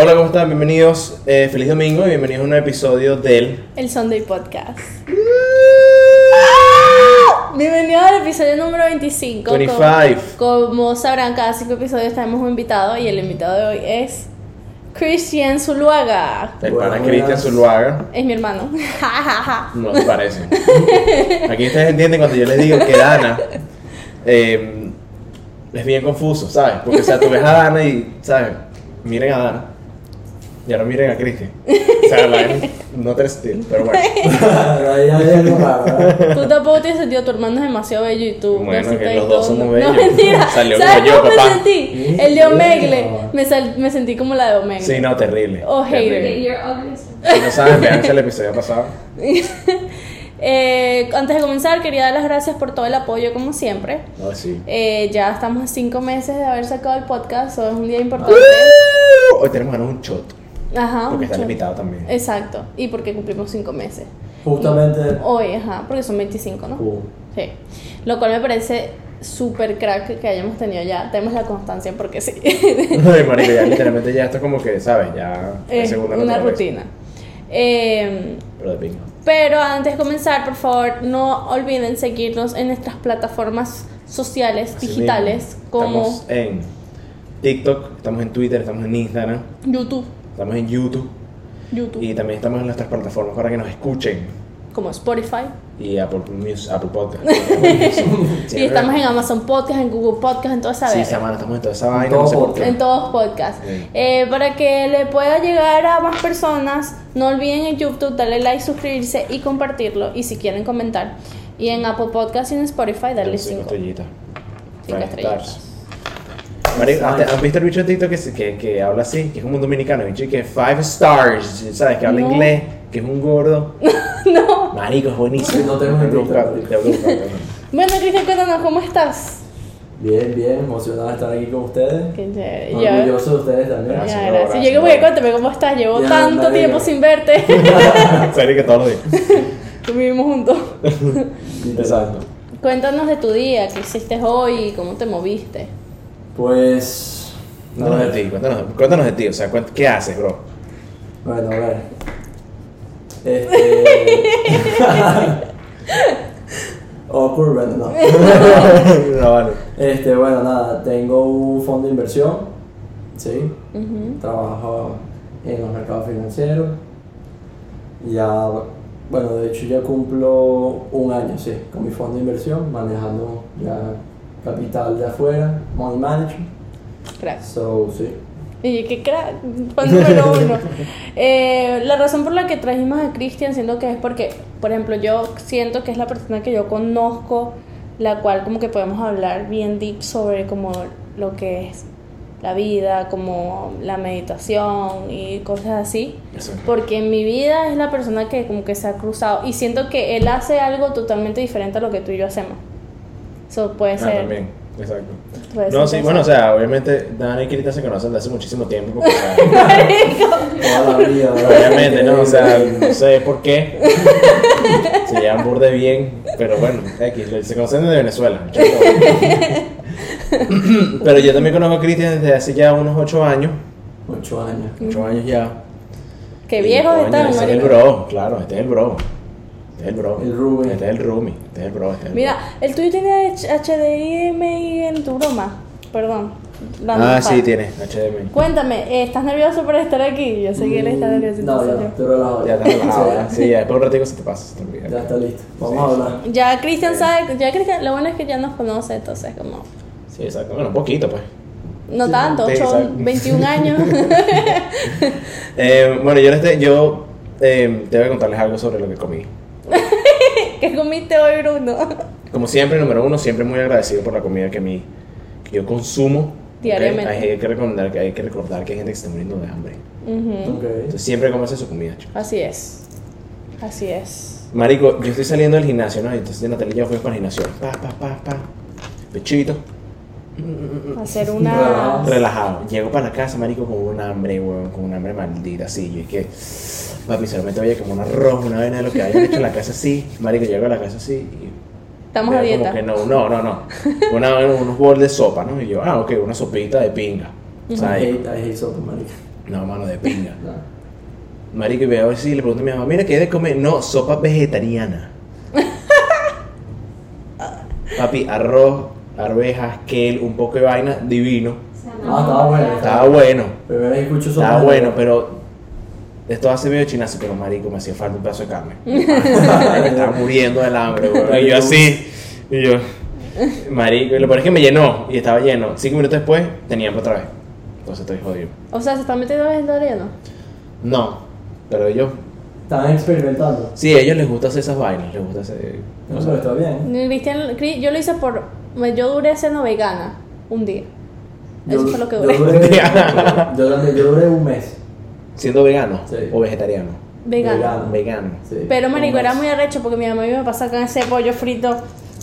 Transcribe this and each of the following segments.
Hola, ¿cómo están? Bienvenidos, eh, feliz domingo y bienvenidos a un nuevo episodio del... El Sunday Podcast. Bienvenidos al episodio número 25. 25. Como, como sabrán, cada cinco episodios tenemos un invitado y el invitado de hoy es Christian Zuluaga. El pana Cristian Zuluaga. Es mi hermano. No me parece. Aquí ustedes entienden cuando yo les digo que Dana eh, es bien confuso, ¿sabes? Porque, o sea, tú ves a Dana y, ¿sabes? Miren a Dana. Ya no miren a Cristian. O sea, la, no te estilo, pero bueno. Ahí hay algo raro, ¿verdad? Tú tampoco tienes sentido, tu hermano es demasiado bello y tú. Bueno, que y los dos somos No, bellos. mentira. Salió ¿Sabes como yo, cómo papá. me sentí? El de. Omegle. Me, sal- me sentí como la de Omegle. Sí, no, terrible. Oh, hater. Si no saben, vean el episodio pasado. Eh, antes de comenzar, quería dar las gracias por todo el apoyo, como siempre. No, sí. Eh, ya estamos a cinco meses de haber sacado el podcast, so es un día importante. Hoy tenemos ganas un shot. Ajá. Porque está limitado también. Exacto, y porque cumplimos cinco meses. Justamente. Hoy, ajá, porque son 25, ¿no? Uh, Sí. Lo cual me parece súper crack que hayamos tenido ya. Tenemos la constancia porque sí. Ay, marico, ya literalmente ya esto es como que, ¿sabes? Ya es segunda una rutina. Eh, Pero de pinga. Pero antes de comenzar, por favor, no olviden seguirnos en nuestras plataformas sociales Así digitales mismo. como Estamos en TikTok, estamos en Twitter, estamos en Instagram, YouTube, estamos en YouTube YouTube, y también estamos en nuestras plataformas para que nos escuchen. como Spotify. Y Apple, Music, Apple Podcast. y estamos en Amazon Podcast, en Google Podcast, en toda esa Sí, verga. semana, estamos en toda esa vaina. todo no sé por podcast. qué. En todos podcasts. Sí. Eh, para que le pueda llegar a más personas, no olviden en YouTube darle like, suscribirse y compartirlo. Y si quieren comentar. Y en Apple Podcast y en Spotify darle Cinco 5 estrellitas. Cinco Five estrellitas. ¿Has, visto el bicho de TikTok que, que, que habla así? Que es como un dominicano, el bicho que five stars, ¿sabes? Que habla No. inglés, que es un gordo. no. Marico, es buenísimo. No tenemos buscar, bueno. Cristian, cuéntanos, ¿cómo estás? bien, bien, emocionado de estar aquí con ustedes. Qué chévere. Orgulloso de ustedes también. Gracias. Ya, gracias. gracias, Yo que cuéntame cómo estás. Llevo Ya, tanto tiempo sin verte. Serio que todos los días. vivimos juntos. Exacto. Cuéntanos de tu día, qué hiciste hoy, cómo te moviste. Pues. Cuéntanos de ti, cuéntanos, cuéntanos de ti, o sea, cuént- ¿qué haces, bro? Bueno, a ver. Este. Awkward, bueno, no. no, vale. Este, bueno, nada, tengo un fondo de inversión. Sí. Trabajo en los mercados financieros. Ya, bueno, de hecho ya cumplo un año, sí, con mi fondo de inversión, manejando ya capital de afuera, money management. Crack. So, sí. Y qué crack, fan número uno. Eh, la razón por la que trajimos a Cristian siento que es porque, por ejemplo, yo siento que es la persona que yo conozco, la cual como que podemos hablar bien deep sobre como lo que es la vida, como la meditación y cosas así. Eso. Porque en mi vida es la persona que como que se ha cruzado y siento que él hace algo totalmente diferente a lo que tú y yo hacemos. Eso puede Ah, ser. también, exacto. puede No, ser sí, bueno, o sea, obviamente Dana y Kirita se conocen desde hace muchísimo tiempo. Porque, obviamente, ¿no? O sea, no sé por qué. Se llevan burde bien, pero bueno, X, se conocen desde Venezuela. Pero yo también conozco a Cristian desde hace ya unos 8 años. Ocho años. 8 años ya. Qué coño, están, Este es el bro, claro, este es el bro. Este es el bro. El roomie. Este es el roomie. Este es el bro. Este es el Mira, el tuyo tiene HDMI en tu broma. Perdón. Ah, sí, tiene HDMI. Cuéntame, eh, ¿estás nervioso por estar aquí? Yo sé que él está nervioso. No, ya, estoy relajado. Ya está relajado, ya. Sí, Sí, ya después un ratito se te pasa. Se te olvida. Ya está listo. Vamos Sí. a hablar. Ya Cristian sabe, ya Cristian, lo bueno es que ya nos conoce, entonces como, Sí, exacto. Bueno, un poquito, pues. no Sí, tanto, exacto. 21 años. Eh, bueno, yo, les te- yo eh, te voy a contarles algo sobre lo que comí. ¿Qué comiste hoy, Bruno? Como siempre, número uno, siempre muy agradecido por la comida que, mi, que yo consumo. Diariamente. Hay, que recordar, que hay que recordar que hay gente que está muriendo de hambre. Entonces siempre comerse su comida, chicos. Así es. Así es. Marico, yo estoy saliendo del gimnasio, ¿no? Entonces Natalia y yo fuimos para el gimnasio. Pa, pa, pa, pa. Pechito. Hacer una. Relajado. Llego para la casa, marico, con un hambre, weón, con un hambre maldita, así. Yo es que, papi, solamente oye como un arroz, una vaina de lo que hayan hecho en la casa así. Marico, llego a la casa así y Estamos a veo dieta. Como que no, no, no, no. Una, unos bols de sopa, ¿no? Y yo, ah, ok, una sopita de pinga. O sea, ahí- hate sopa, marica. No, mano, de pinga. No. Marico, y voy a ver si le pregunto a mi mamá, mira, ¿qué de comer? No, sopa vegetariana. Papi, arroz, arvejas, kale, un poco de vaina, divino. Ah, estaba bueno. Estaba bueno, Primera vez que escucho eso. estaba bueno, pero esto hace medio chinazo, pero marico, me hacía falta un pedazo de carne. me estaba muriendo del hambre, weón. Y yo así, y yo, marico, y lo peor es que me llenó, y estaba lleno. Cinco minutos después, tenía hambre otra vez. Entonces estoy jodido. O sea, se están metiendo vegetariano. No, pero ellos, Estaban experimentando. sí, a ellos les gusta hacer esas vainas, les gusta hacer No, pero está bien. Cristian, yo lo hice por. Yo duré siendo vegana un día. Eso Yo- fue lo que yo duré. duré- yo, también- yo duré un mes. Siendo vegano Sí. o vegetariano. Vegano. Vegano. Sí, Pero, marico, era muy arrecho porque mi mamá me pasaba con ese pollo frito.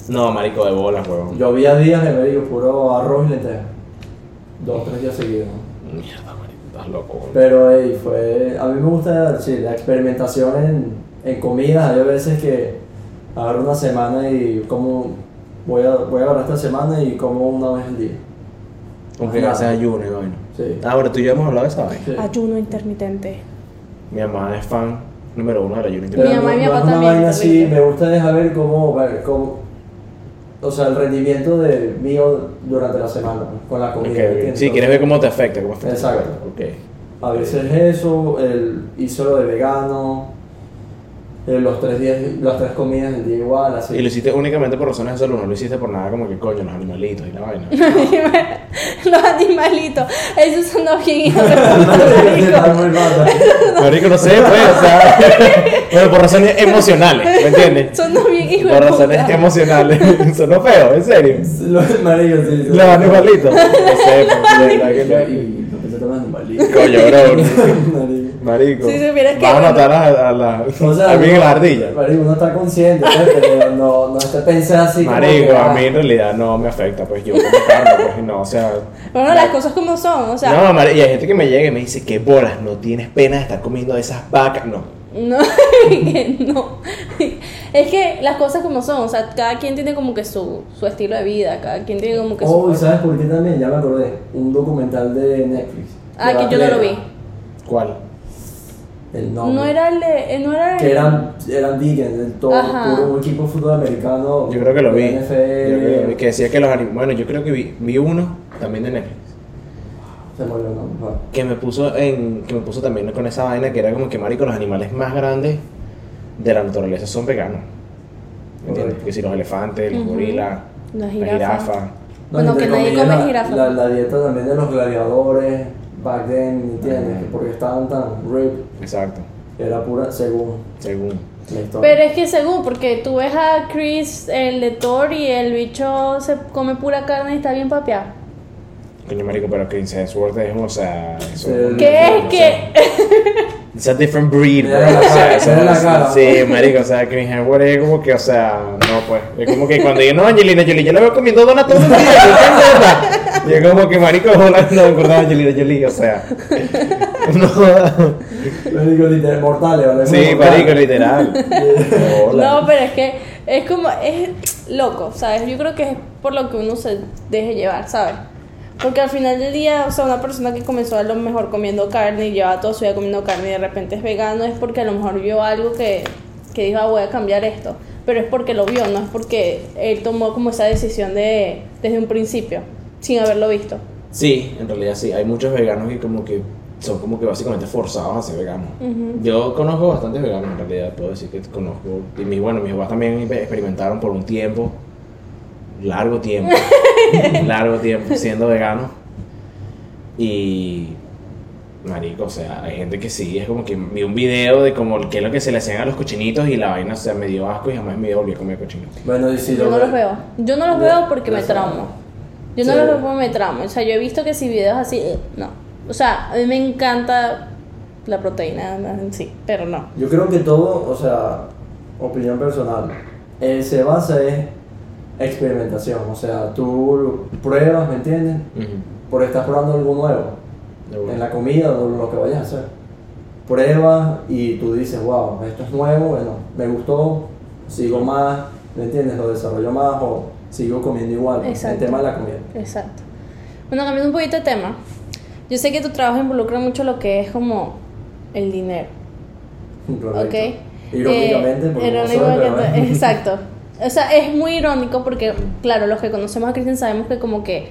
No, marico, de bolas, huevón. Yo había días de médico puro arroz y lentejas. Dos, tres días seguidos. Mierda, estás loco, huevón. Pero ey, fue. A mí me gusta sí, la experimentación en, en comidas. Hay veces que agarro una semana y como. Voy a, voy a agarrar esta semana y como una vez al día. Aunque haces ayuno y vaina. Sí. Ah, bueno, tú y yo hemos hablado de esa vaina. Sí. Ayuno intermitente. Mi mamá es fan número uno del ayuno Mi intermitente. mamá y mi no- no papá es una también, vaina así, terrible. me gusta dejar ver cómo, ver cómo, o sea, el rendimiento de mío durante la semana con la comida. Ok, ¿entiendes? Sí, quieres ver cómo te afecta. Cómo afecta. Exacto. Ok. A veces eso, el, hizo lo de vegano, eh, los tres días, las tres comidas del día igual, así. Y lo hiciste únicamente por razones de salud, no lo hiciste por nada como que coño, los animalitos y la vaina. Los animalitos. Esos son los bien. Marico, no sé, pues, o sea. bueno, por razones emocionales, ¿me entiendes? Son los bien hijos Por razones puta. emocionales. Sonó feo, en serio. Los maridos, sí. sí. Los animalitos. No sé, pues, de verdad que no. Y no pensé tomar animalitos. Coño, bro. Marico. Marico. Si supieras que, Vas a matar a, a la. O sea, a mí uno- la ardilla. Marico, uno está consciente, pero no, no esté pensando así. como Marico, que, a ah, mí en realidad no me afecta, pues yo como carne, pues no, o sea. Bueno, las cosas como son, o sea. No, mari- y hay gente que me llega y me dice, qué bolas, no tienes pena de estar comiendo de esas vacas. No. No, que no. Es que las cosas como son, o sea, cada quien tiene como que su, su estilo de vida, cada quien tiene como que Oh, ¿y su... sabes por qué también? Ya me acordé. Un documental de Netflix. Ah, que yo no lo vi. ¿Cuál? El nombre. No era el de... eh, No era el... Que eran, eran vegans, del todo, puro un equipo de fútbol americano. Yo creo que lo vi. Yo NFL. creo que lo vi, que decía que los animales. Bueno, yo creo que vi, vi uno también de Netflix. Se me olvidó el nombre. bueno. Que me puso en. que me puso también con esa vaina que era como que marico, los animales más grandes de la naturaleza son veganos. ¿Entiendes? Que si los elefantes, los Ujú. gorilas, La las jirafa. jirafas. Bueno, que nadie come la- jirafa. La, la dieta también de los gladiadores, back then, ¿entiendes? Que Porque estaban tan ripped, Exacto, era pura, según según. Pero es que según, porque tú ves a Chris, el de Thor, y el bicho se come pura carne y está bien papeado. Coño, marico, pero Chris Hemsworth es, o sea. Eso, Sí. ¿Qué es que? It's a different breed, bro. O sea, eso es- cara. Sí, marico, o sea, Chris Hemsworth es como que, o sea, no, pues. Es como que cuando yo, no, Angelina Jolie, yo la veo comiendo donas todo el día, ¿qué mierda? Y es como que, marico, hola, no me acordaba de Angelina Jolie, o sea. No, literal, mortales, ¿vale? sí, marico, literal. No, pero es que es como, es loco, ¿sabes? Yo creo que es por lo que uno se deje llevar, ¿sabes? Porque al final del día, o sea, una persona que comenzó a lo mejor comiendo carne y lleva toda su vida comiendo carne y de repente es vegano es porque a lo mejor vio algo que, que dijo, ah, voy a cambiar esto. Pero es porque lo vio, no es porque él tomó como esa decisión de, desde un principio, sin haberlo visto. Sí, en realidad sí. Hay muchos veganos que como que son como que básicamente forzados a ser veganos. Yo conozco bastantes veganos en realidad, puedo decir que conozco. Y mis, bueno, mis papás también experimentaron por un tiempo, largo tiempo, largo tiempo siendo veganos. Y marico, o sea, hay gente que sí, es como que vi un video de como qué es lo que se le hacían a los cochinitos y la vaina, o sea, me dio asco y jamás me volví a comer cochino. Bueno, y si Yo lo no ve- los veo. Yo no los veo porque me traumo. Yo no Sí. los veo porque me traumo. O sea, yo he visto que si videos así, eh, no. O sea, a mí me encanta la proteína en sí, pero no. Yo creo que todo, o sea, opinión personal, eh, se basa en experimentación. O sea, tú pruebas, ¿me entiendes? Por estar probando algo nuevo. Bueno. en la comida o lo que vayas a hacer. Pruebas y tú dices, wow, esto es nuevo, bueno, me gustó, sigo más, ¿me entiendes? Lo desarrollo más o sigo comiendo igual. Exacto. El tema de la comida. Exacto. Bueno, cambiando un poquito de tema. Yo sé que tu trabajo involucra mucho lo que es como el dinero, Correcto. ¿ok? Irónicamente, Eh, porque irónicamente, pero- exacto. O sea, es muy irónico porque, claro, los que conocemos a Cristian sabemos que como que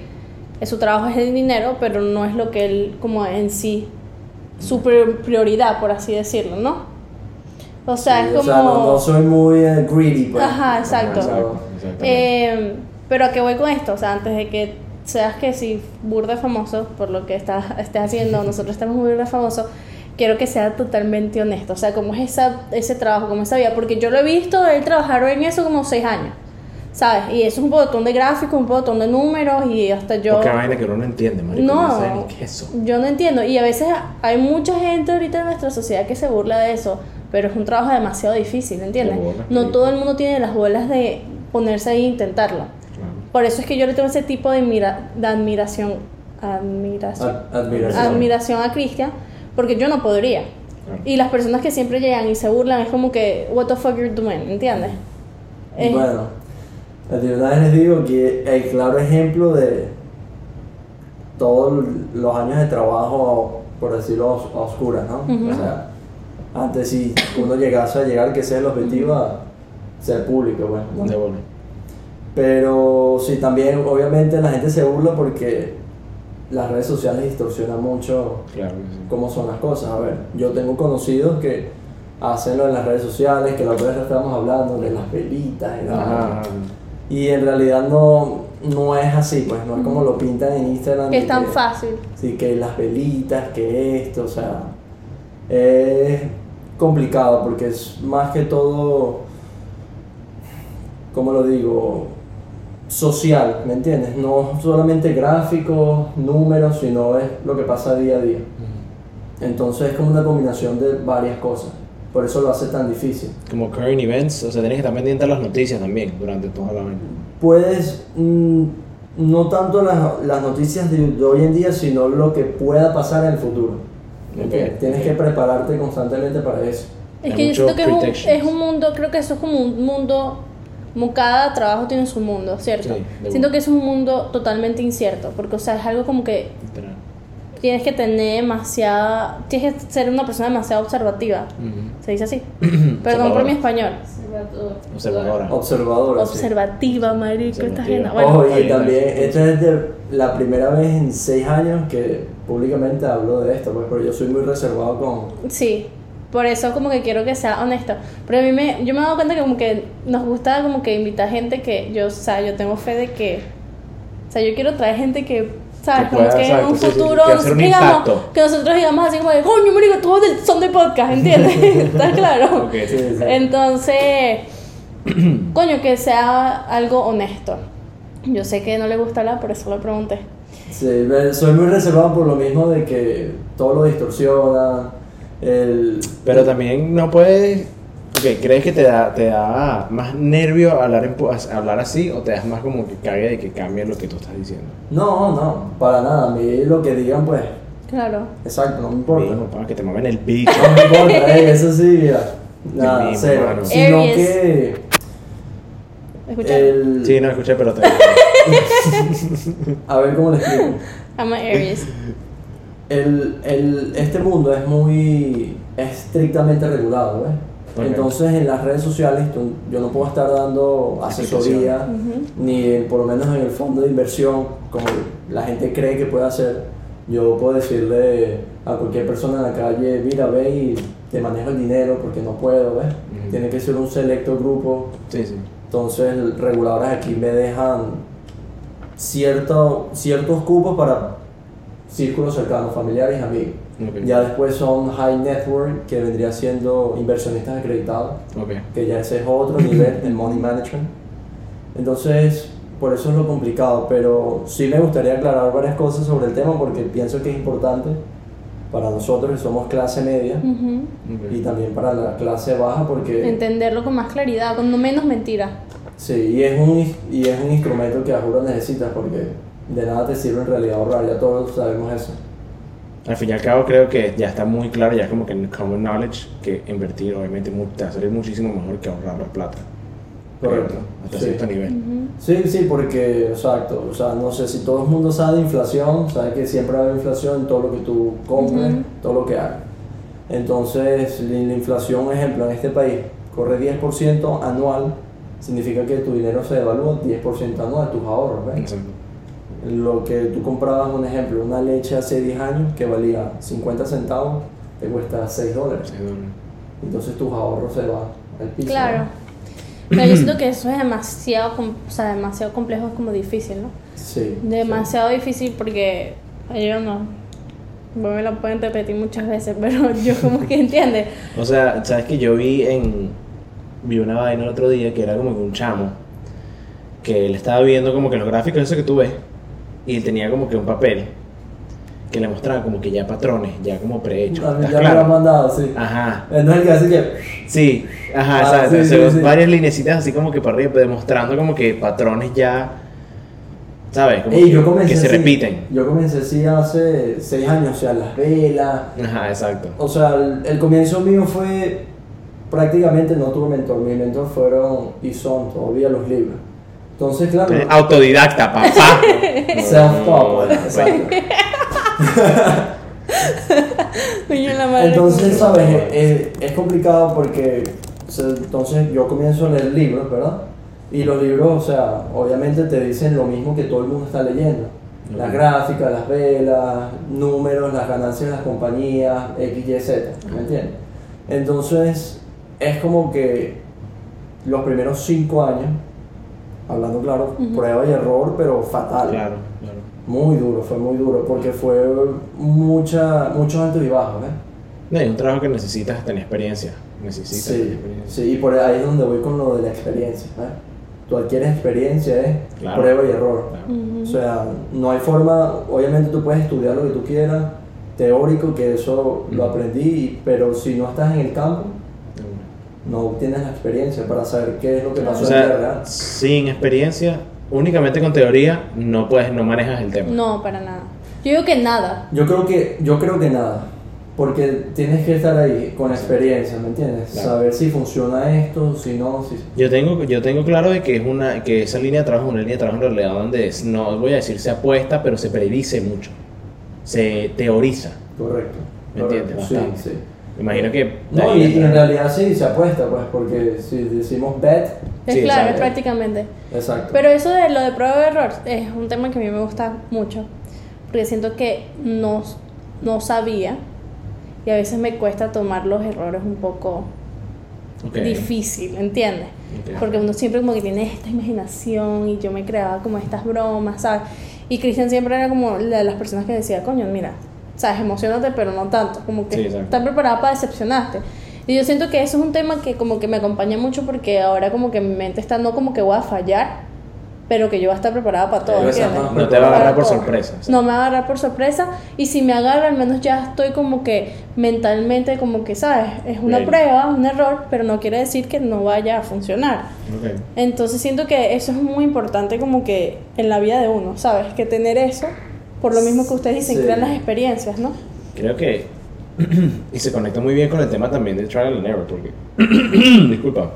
su trabajo es el dinero, pero no es lo que él como en sí, su pri- prioridad, por así decirlo, ¿no? O sea, Sí, es como... O sea, no, no soy muy eh, greedy, pues. Ajá, exacto. Eh, pero a qué voy con esto, o sea, antes de que seas que si burda famoso, por lo que estás, estés haciendo, nosotros estamos muy burda famoso, quiero que sea totalmente honesto, o sea, cómo es esa, ese trabajo, cómo es esa vida, porque yo lo he visto, él trabajar en eso como seis años, ¿sabes? Y eso es un botón de gráficos, un botón de números y hasta yo... Porque vaina que uno no entiende, marico. No. No sé ni qué es eso. Yo no entiendo. Y a veces hay mucha gente ahorita en nuestra sociedad que se burla de eso. Pero es un trabajo demasiado difícil, ¿entiendes? Bolas, No todo el mundo tiene las bolas de ponerse ahí e intentarlo. Por eso es que yo le tengo ese tipo de, admira- de admiración. Admiración. Ad- admiración. Admiración a Cristian. Porque yo no podría. Claro. Y las personas que siempre llegan y se burlan es como que, what the fuck you're doing, ¿entiendes? Es- Bueno, una vez les digo que el claro ejemplo de todos los años de trabajo, por decirlo, a oscuras, ¿no? O sea, antes si uno llegase a llegar, que sea el objetivo, a ser público, bueno. ¿no? Pero sí, también obviamente la gente se burla porque las redes sociales distorsionan mucho Claro que sí. cómo son las cosas. A ver, yo tengo conocidos que hacen lo en las redes sociales, que la otra vez estábamos hablando de las velitas y la Ajá. Y en realidad no, no es así, pues no es como lo pintan en Instagram. que es tan fácil. Sí, que las velitas, que esto, o sea, es complicado porque es más que todo, ¿cómo lo digo? Social, ¿me entiendes? No solamente gráficos, números, sino es lo que pasa día a día. Entonces es como una combinación de varias cosas. Por eso lo hace tan difícil. Como current events, o sea, tienes que estar pendiente de las noticias también durante toda la vaina. Puedes, mm, no tanto las, las noticias de, de hoy en día, sino lo que pueda pasar en el futuro. ¿entiendes? Ok, Tienes que prepararte constantemente para eso. Es que yo siento que es un, es un mundo, creo que eso es como un mundo, cada trabajo tiene su mundo, ¿cierto? Sí, siento que es un mundo totalmente incierto, porque o sea, es algo como que Literal. tienes que tener demasiada, tienes que ser una persona demasiado observativa, Ujú. se dice así. Perdón por mi español. Observadora. Observadora. sí. Observativa, marico, esta gente. Bueno, Ojo, está y también, esta es de la primera vez en seis años que públicamente hablo de esto, pues, pero yo soy muy reservado con... Sí, por eso como que quiero que sea honesto. Pero a mí me, yo me he dado cuenta que como que nos gusta como que invitar gente que yo, o sea, yo tengo fe de que, o sea, yo quiero traer gente que, ¿sabes? Que como pueda, que en un sí, sí, sí, futuro, que hacer un digamos, que nosotros digamos así como de, coño, marico, todos del- son de podcast, ¿entiendes? ¿Estás claro? Ok, Sí, sí. Entonces, coño, que sea algo honesto. Yo sé que no le gusta hablar, por eso lo pregunté. Sí, soy muy reservado por lo mismo de que todo lo distorsiona. El, Pero también no puedes. Ok, ¿crees que te da, te da más nervio hablar, en hablar así o te das más como que cague de que cambie lo que tú estás diciendo? No, no, para nada. A mí lo que digan, pues, Claro. exacto, no me importa. Mismo, pa, que te mamen el bicho. No me importa, eh, eso sí, mira. Nada, mismo, cero. mano. Sino Aries. que ¿Escucharon? el... Sí, no escuché, pero te. A ver cómo le explico. I'm Aries. El, el, este mundo es muy estrictamente regulado, ¿ves? Entonces en las redes sociales tú- yo no puedo estar dando asesoría, Ujú. ni por lo menos en el fondo de inversión, como la gente cree que puede hacer. Yo puedo decirle a cualquier persona en la calle, mira, ve y te manejo el dinero porque no puedo, ¿ves? Tiene que ser un selecto grupo. Sí, sí. Entonces reguladores aquí me dejan cierto, ciertos cupos para círculos cercanos, familiares y amigos. Ok. Ya después son high network, que vendría siendo inversionistas acreditados, Ok. que ya ese es otro nivel, el money management. Entonces, por eso es lo complicado, pero sí me gustaría aclarar varias cosas sobre el tema porque pienso que es importante para nosotros que somos clase media Ujú. ok. y también para la clase baja porque... Entenderlo con más claridad, con no menos mentira. Sí, y es un, y es un instrumento que a juro necesitas porque de nada te sirve en realidad ahorrar, ya todos sabemos eso. Al fin y al cabo creo que ya está muy claro, ya es como que en common knowledge que invertir obviamente te va a salir muchísimo mejor que ahorrar la plata. Correcto. Hasta Sí. cierto nivel. Sí, sí, porque, exacto, o sea, no sé si todo el mundo sabe de inflación, sabe que siempre va a haber inflación en todo lo que tú compres, todo lo que hagas. Entonces, la la inflación, ejemplo, en este país corre 10% anual, significa que tu dinero se devalúa 10% anual, tus ahorros, ¿ves? Exacto. Lo que tú comprabas, un ejemplo, una leche hace 10 años que valía 50 centavos, te cuesta 6 dólares. Sí, bueno. Entonces tus ahorros se van al piso. Claro. ¿no? Pero yo siento que eso es demasiado, o sea, demasiado complejo, es como difícil, ¿no? Sí. Demasiado difícil porque yo no. Vos me lo pueden repetir muchas veces, pero yo como que entiende. O sea, sabes que yo vi en. Vi una vaina el otro día que era como que un chamo. Que él estaba viendo como que los gráficos, eso que tú ves. Y él tenía como que un papel. Que le mostraba como que ya patrones, ya como prehechos. A mí ¿Estás ya me lo han mandado, sí. Ajá. Eh, No es el que hace que. Sí, ajá, Ah, exacto. sí, sí. Varias linecitas así como que para arriba, demostrando como que patrones ya. ¿Sabes? Como Ey, que, yo comencé que se así. repiten. Yo comencé así hace 6 años, o sea, las velas. Ajá, exacto. O sea, el, el comienzo mío fue prácticamente no tuve mentor. Mis mentores fueron y son todavía los libros. Entonces, claro, Eh, Autodidacta, papá. self-taught, exacto. Entonces, ¿sabes? Es, es complicado porque o sea, entonces yo comienzo a leer libros, ¿verdad? Y los libros, o sea, obviamente te dicen lo mismo que todo el mundo está leyendo. Las gráficas, las velas, números, las ganancias de las compañías, X, Y, Z, ¿me entiendes? Entonces, es como que los primeros cinco años, hablando claro, prueba y error, pero fatal. Claro, claro. Muy duro, fue muy duro, porque fue mucha, muchos altos y bajos, ¿eh? No, es un trabajo que necesitas tener experiencia. Necesitas tener Sí, experiencia. sí, y por ahí es donde voy con lo de la experiencia. ¿eh? Tú adquieres experiencia, es Claro. prueba y error. Claro. O sea, no hay forma, obviamente tú puedes estudiar lo que tú quieras, teórico, que eso lo aprendí, pero si no estás en el campo, no tienes la experiencia para saber qué es lo que pasó O en sin experiencia, únicamente con teoría, no puedes, no manejas el tema. No, para nada. Yo digo que nada. Yo creo que, yo creo que nada, porque tienes que estar ahí con experiencia, ¿me entiendes? Claro. Saber si funciona esto, si no, si... Yo tengo, yo tengo claro de que es una, que esa línea de trabajo es una línea de trabajo en realidad donde es- no voy a decir se apuesta, pero se predice mucho. Se teoriza. Correcto. ¿Me correcto, entiendes? Sí, Bastante. sí. Me imagino que. No, y, y en realidad sí se apuesta, pues, porque si decimos bet, Es Sí, claro, es exacto. prácticamente. exacto. Pero eso de lo de prueba de error es un tema que a mí me gusta mucho. Porque siento que no, no sabía y a veces me cuesta tomar los errores un poco Ok, difícil, ¿entiendes? ok. Porque uno siempre como que tiene esta imaginación y yo me creaba como estas bromas, ¿sabes? Y Cristian siempre era como la de las personas que decía, coño, mira, ¿sabes? Emocionate, pero no tanto, como que Sí, estás preparada para decepcionarte. Y yo siento que eso es un tema que como que me acompaña mucho porque ahora como que mi mente está no como que voy a fallar, pero que yo voy a estar preparada para todo, más No te va a agarrar por sorpresa. No me va a agarrar por sorpresa y si me agarra al menos ya estoy como que mentalmente como que, ¿sabes? Es una Ready. prueba, un error, pero no quiere decir que no vaya a funcionar. Ok. Entonces siento que eso es muy importante como que en la vida de uno, ¿sabes? Que tener eso, por lo mismo que ustedes dicen, Sí. crean las experiencias, ¿no? Creo que. y se conecta muy bien con el tema también del trial and error, porque. Disculpa.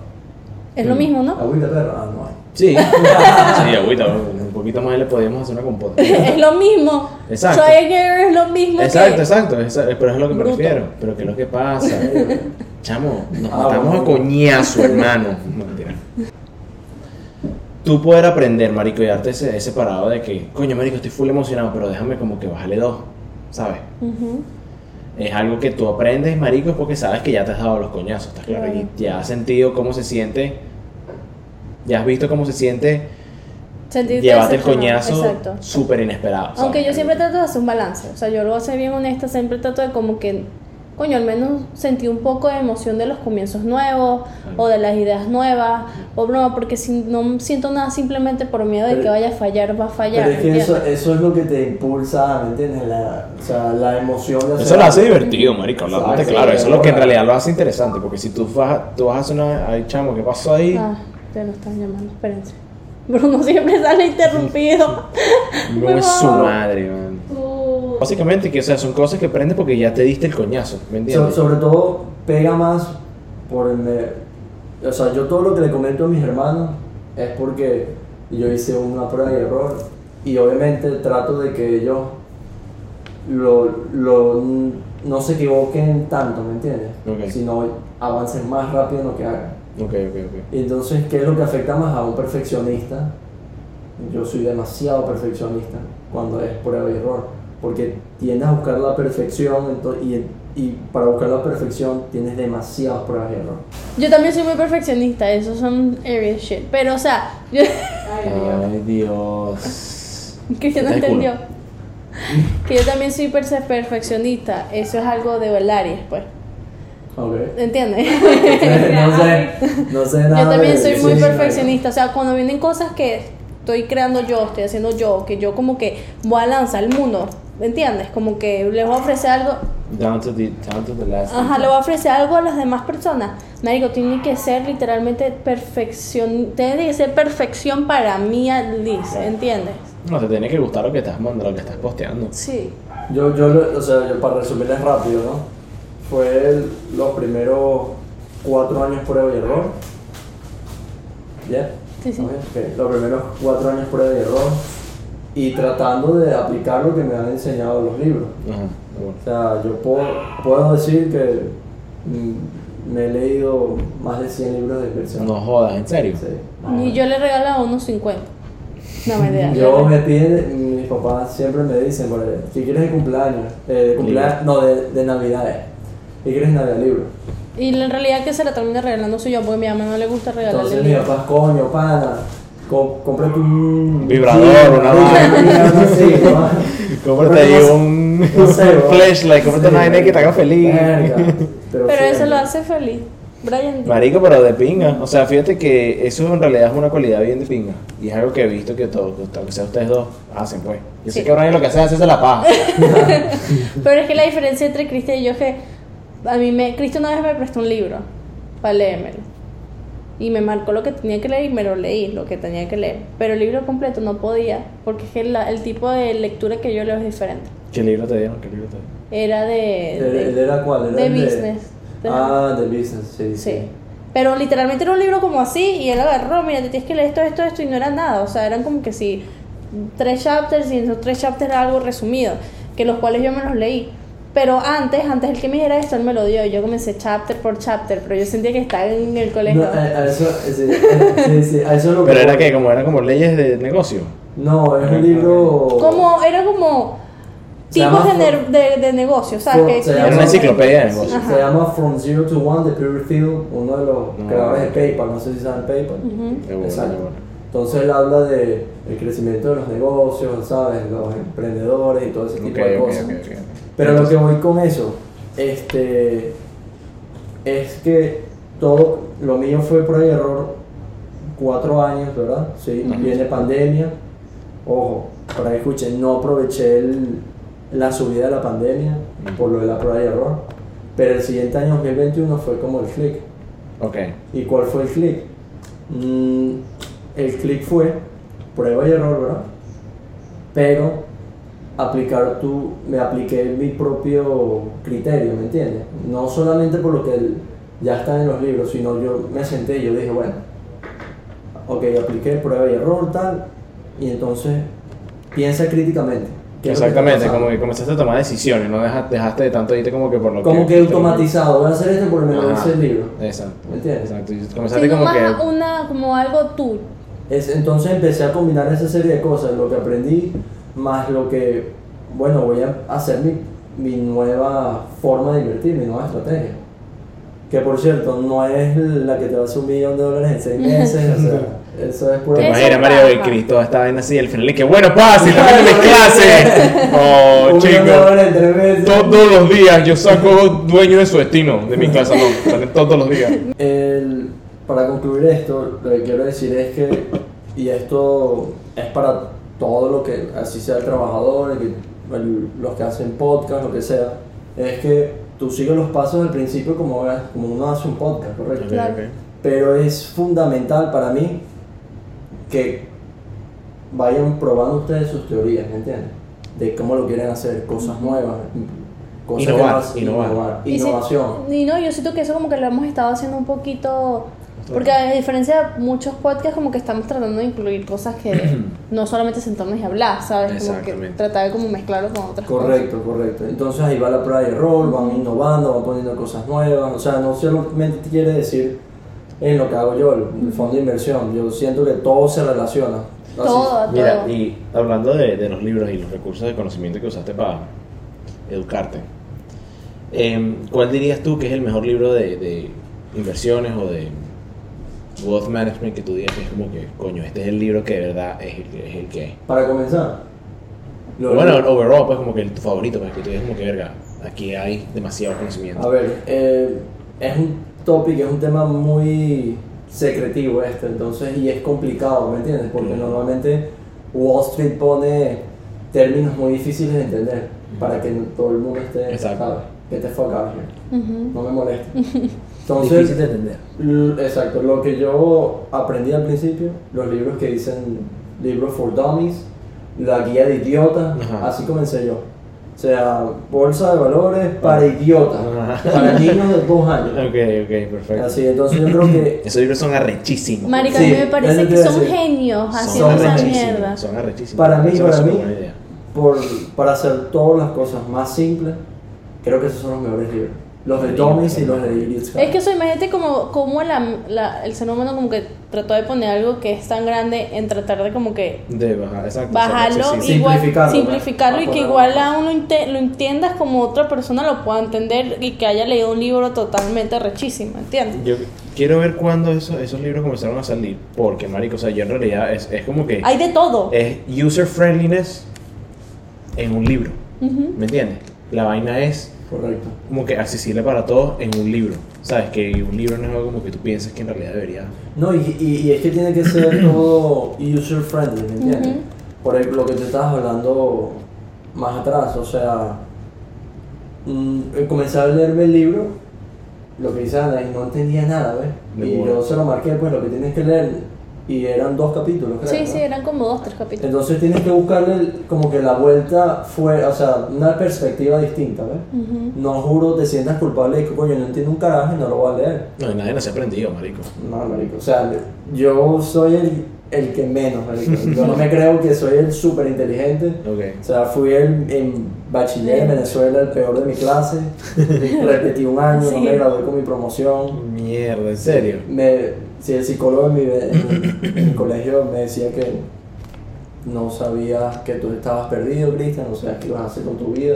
Es lo mismo, ¿no? Agüita perra, ah, no hay. Sí. sí, agüita. Un poquito más le podíamos hacer una compota. es lo mismo. Exacto. Try again es lo mismo Exacto, que... exacto, esa- pero es lo que me Bruto. refiero. Pero ¿qué es lo que pasa? Chamo, nos Ah, matamos bueno. a coñazo, hermano. Tú poder aprender, marico, y darte ese, ese parado de que, coño, marico, estoy full emocionado, pero déjame como que bajarle dos, ¿sabes? Es algo que tú aprendes, marico, es porque sabes que ya te has dado los coñazos, ¿estás claro? Claro. Y ya has sentido cómo se siente, ya has visto cómo se siente Sentirte el coñazo súper inesperado. ¿sabes? Aunque yo siempre trato de hacer un balance, o sea, yo lo voy a hacer bien honesta, siempre trato de como que, coño, al menos sentí un poco de emoción de los comienzos nuevos o de las ideas nuevas o broma, porque si no siento nada simplemente por miedo de Pero- que vaya a fallar, va a fallar. Pero es que eso, eso es lo que te impulsa, ¿me entiendes? La, o sea, la emoción de Eso lo hace divertido, marico, hablándote Exacto, claro. Eso es lo que en realidad lo hace interesante. Porque si tú vas, tú vas a hacer una. Ay, chamo, ¿qué pasó ahí? Ah, te lo están llamando, espérense. Bruno siempre sale interrumpido. no es su madre, man. Básicamente, que o sea, son cosas que aprendes porque ya te diste el coñazo, ¿me So- entiendes? sobre todo pega más por el me- o sea, yo todo lo que le comento a mis hermanos es porque yo hice una prueba y error y obviamente trato de que ellos lo, lo- no se equivoquen tanto, ¿me entiendes? Ok. Sino avancen más rápido en lo que hagan. Y entonces, ¿qué es lo que afecta más a un perfeccionista? Yo soy demasiado perfeccionista cuando es prueba y error, porque tiendes a buscar la perfección y, y para buscar la perfección tienes demasiadas pruebas y error. Yo también soy muy perfeccionista, esos son area shit. Pero, o sea, yo, Ay, Dios. que yo no entendió. Que yo también soy perfeccionista, eso es algo de el Aries, pues. Ok. ¿Entiendes? no sé, no sé nada. Yo también de- soy muy perfeccionista, o sea, cuando vienen cosas que estoy creando yo, estoy haciendo yo, que yo como que voy a lanzar al mundo, ¿me entiendes? Como que les voy a ofrecer algo, Down to the, down to the last. ajá, le voy a ofrecer algo a las demás personas. Marico, tiene que ser literalmente perfección, tiene que ser perfección para mí, at least, ¿entiendes? No, te tiene que gustar lo que estás mandando, lo que estás posteando. Sí. Yo, yo, o sea, yo para resumirles rápido, ¿no? Fue el- los primeros cuatro años prueba y error. ¿Bien? Sí, sí. Los primeros cuatro años prueba y error. Y tratando de aplicar lo que me han enseñado los libros. Ajá, bueno. O sea, yo puedo, puedo decir que mm, me he leído más de 100 libros de inversión. No jodas, ¿en serio? Sí. Y yo le regalaba unos 50. No me idea. Yo me piden, mis papás siempre me dicen, ¿qué quieres de cumpleaños? Eh, de cumpleaños, no, de, de navidades. ¿Qué quieres de navidad? Libro. Y en realidad que se la termina regalando soy yo, porque a mi mamá no le gusta regalarle Entonces mi papá, coño, pana, com- cómprate un... Vibrador, una vaina. ¿no? Cómprate ahí un, No sé, un bro. flashlight, cómprate Sí, una vaina que te haga feliz. Verga, Pero eso lo hace feliz. Brian, Marico, pero de pinga. O sea, fíjate que eso en realidad es una cualidad bien de pinga. Y es algo que he visto que todos, aunque sea ustedes dos, hacen pues. Yo sé que Brian lo que hace es hacerse la paja. Pero es que la diferencia entre Cristian y yo es que a mí me Cristian una vez me prestó un libro para leérmelo. Y me marcó lo que tenía que leer y me lo leí, lo que tenía que leer. Pero el libro completo no podía, porque es que la- el tipo de lectura que yo leo es diferente. ¿Qué libro te dieron? ¿Qué libro te dieron? Era de... ¿El, el de, era cuál? Era de el business. De- Ah, de business, sí. sí. Pero literalmente era un libro como así y él agarró, mira, te tienes que leer esto, esto, esto y no era nada. O sea, eran como que sí, tres chapters y en esos tres chapters era algo resumido, que los cuales yo me los leí. Pero antes, antes el que me dijera esto, él me lo dio y yo comencé chapter por chapter, pero yo sentía que estaba en el colegio. No, a, a eso, sí, sí, sí, a eso es lo Pero era que como eran como leyes de negocio. No, es un libro... Como, era como tipos de, ner- de, de negocios, ¿sabes? For- Que- se llama- Era una enciclopedia de negocios. Ajá. Se llama From Zero to One de Peter Thiel, uno de los No. creadores de PayPal, no sé si saben PayPal. Exacto. qué bueno. Entonces él habla de el crecimiento de los negocios, ¿sabes? Los emprendedores y todo ese tipo de ok, cosas. Pero lo que voy con eso, este, es que todo lo mío fue por ahí error cuatro años, ¿verdad? Sí, viene pandemia. Ojo, para que escuchen, no aproveché el- la subida de la pandemia por lo de la prueba y error. Pero el siguiente año, 2021, fue como el click. Ok. ¿Y cuál fue el click? Mm, el click fue prueba y error, ¿verdad? Pero aplicar tu, me apliqué mi propio criterio, ¿me entiendes? No solamente por lo que el- ya está en los libros, sino yo me senté y yo dije, bueno, ok, apliqué prueba y error, tal, y entonces piensa críticamente. ¿Qué es lo que Exactamente, como que comenzaste a tomar decisiones, no deja- dejaste de tanto irte como que por lo Como que automatizado, voy a hacer esto me lo dice el libro. Exacto. ¿Me entiendes? Exacto. Y comenzaste Sino como más que. una, como algo tuyo. Es, entonces empecé a combinar esa serie de cosas, lo que aprendí, más lo que, bueno, voy a hacer mi, mi nueva forma de invertir, mi nueva estrategia. Que por cierto, no es la que te va a hacer un millón de dólares en seis meses, o sea, eso es pura... Te imaginas, Mario, pasa. Cristo esta vaina así, al final y que bueno, pase, también mis clases. Oh, un millón de chicos. dólares en tres meses. Todos los días yo saco dueño de su destino de mi casa, no, todos los días. El- para concluir esto, lo que quiero decir es que, y esto es para todo lo que, así sea el trabajador, el que- el- los que hacen podcast, lo que sea, es que tú sigues los pasos del principio como, como uno hace un podcast, ¿correcto? Claro. Pero es fundamental para mí que vayan probando ustedes sus teorías, ¿me entiendes? De cómo lo quieren hacer, cosas nuevas, cosas Innovar, que vas- innovar. Y si- innovación. Y no, yo siento que eso como que lo hemos estado haciendo un poquito Porque a diferencia de muchos podcasts, como que estamos tratando de incluir cosas que no solamente sentarnos y hablar, ¿sabes? Como que Exactamente. tratar de como mezclarlo con otras cosas. Correcto, correcto. Entonces ahí va la prueba de error, van innovando, van poniendo cosas nuevas. O sea, no solamente quiere decir en lo que hago yo, el, el fondo de inversión. Yo siento que todo se relaciona. Así. Todo, Mira, todo. y hablando de, de los libros y los recursos de conocimiento que usaste para educarte, em, ¿cuál dirías tú que es el mejor libro de, de inversiones o de wealth management que tú digas que es como que, coño, este es el libro que de verdad es el, que- es el que? Para comenzar. lo- bueno, overall, pues como que el, tu favorito, pues que tú digas como que, verga, aquí hay demasiado conocimiento. A ver, eh, es un topic, es un tema muy secretivo este, entonces, y es complicado, ¿me entiendes? Porque normalmente Wall Street pone términos muy difíciles de entender para que todo el mundo esté, Exacto. Que te fue acá, Ujú. no me moleste. Difícil Entonces, de entender. exacto, lo que yo aprendí al principio, los libros que dicen libros for dummies, la guía de idiotas, Ajá. así comencé yo. O sea, bolsa de valores para idiotas, Ajá. para niños de dos años. Ok, ok, perfecto. Así, entonces yo creo que Esos libros son arrechísimos. Marica, Sí, a mí me parece que son decir. genios haciendo esa mierda. Son arrechísimos. Para mí, para mí. por, para hacer todas las cosas más simples, creo que esos son los mejores libros. Los de Dummies y los de Idiots. Es que eso, imagínate como, como la, la- el ser humano como que trató de poner algo que es tan grande en tratar de como que De bajar, exacto. bajarlo exacto, sí, sí. igual Simplificarlo, y que igual a uno inte- lo entiendas como otra persona lo pueda entender y que haya leído un libro totalmente rechísimo, ¿entiendes? Yo quiero ver cuándo esos, esos libros comenzaron a salir. Porque, marico, o sea, yo en realidad es, es como que Hay de todo. es user friendliness en un libro. ¿Me entiendes? La vaina es Correcto. como que accesible para todos en un libro. ¿Sabes? Que un libro no es algo como que tú piensas que en realidad debería. No, y, y, y es que tiene que ser todo user friendly, ¿me entiendes? Ujú. Por ejemplo, lo que te estabas hablando más atrás, o sea, mm, comencé a leerme el libro, lo que dice Ana, y no entendía nada, ¿ves? Y yo se lo marqué, pues lo que tienes que leer, y eran dos capítulos, creo. Sí, ¿no? sí, eran como dos, tres capítulos. Entonces tienes que buscarle como que la vuelta fuera, o sea, una perspectiva distinta, ¿ves? No juro, te sientas culpable de que, coño, no entiendo un carajo y no lo voy a leer. No, y nadie nos ha aprendido, marico. No, marico. O sea, yo soy el, el que menos, marico. Yo no me creo que soy el súper inteligente. Ok. O sea, fui el, en bachiller en Venezuela el peor de mi clase. Repetí un año, no Sí. me gradué con mi promoción. Mierda, ¿en serio? Me, sí, el psicólogo en mi, en, en mi colegio me decía que no sabías que tú estabas perdido, Cristian, no sabías qué ibas a hacer con tu vida.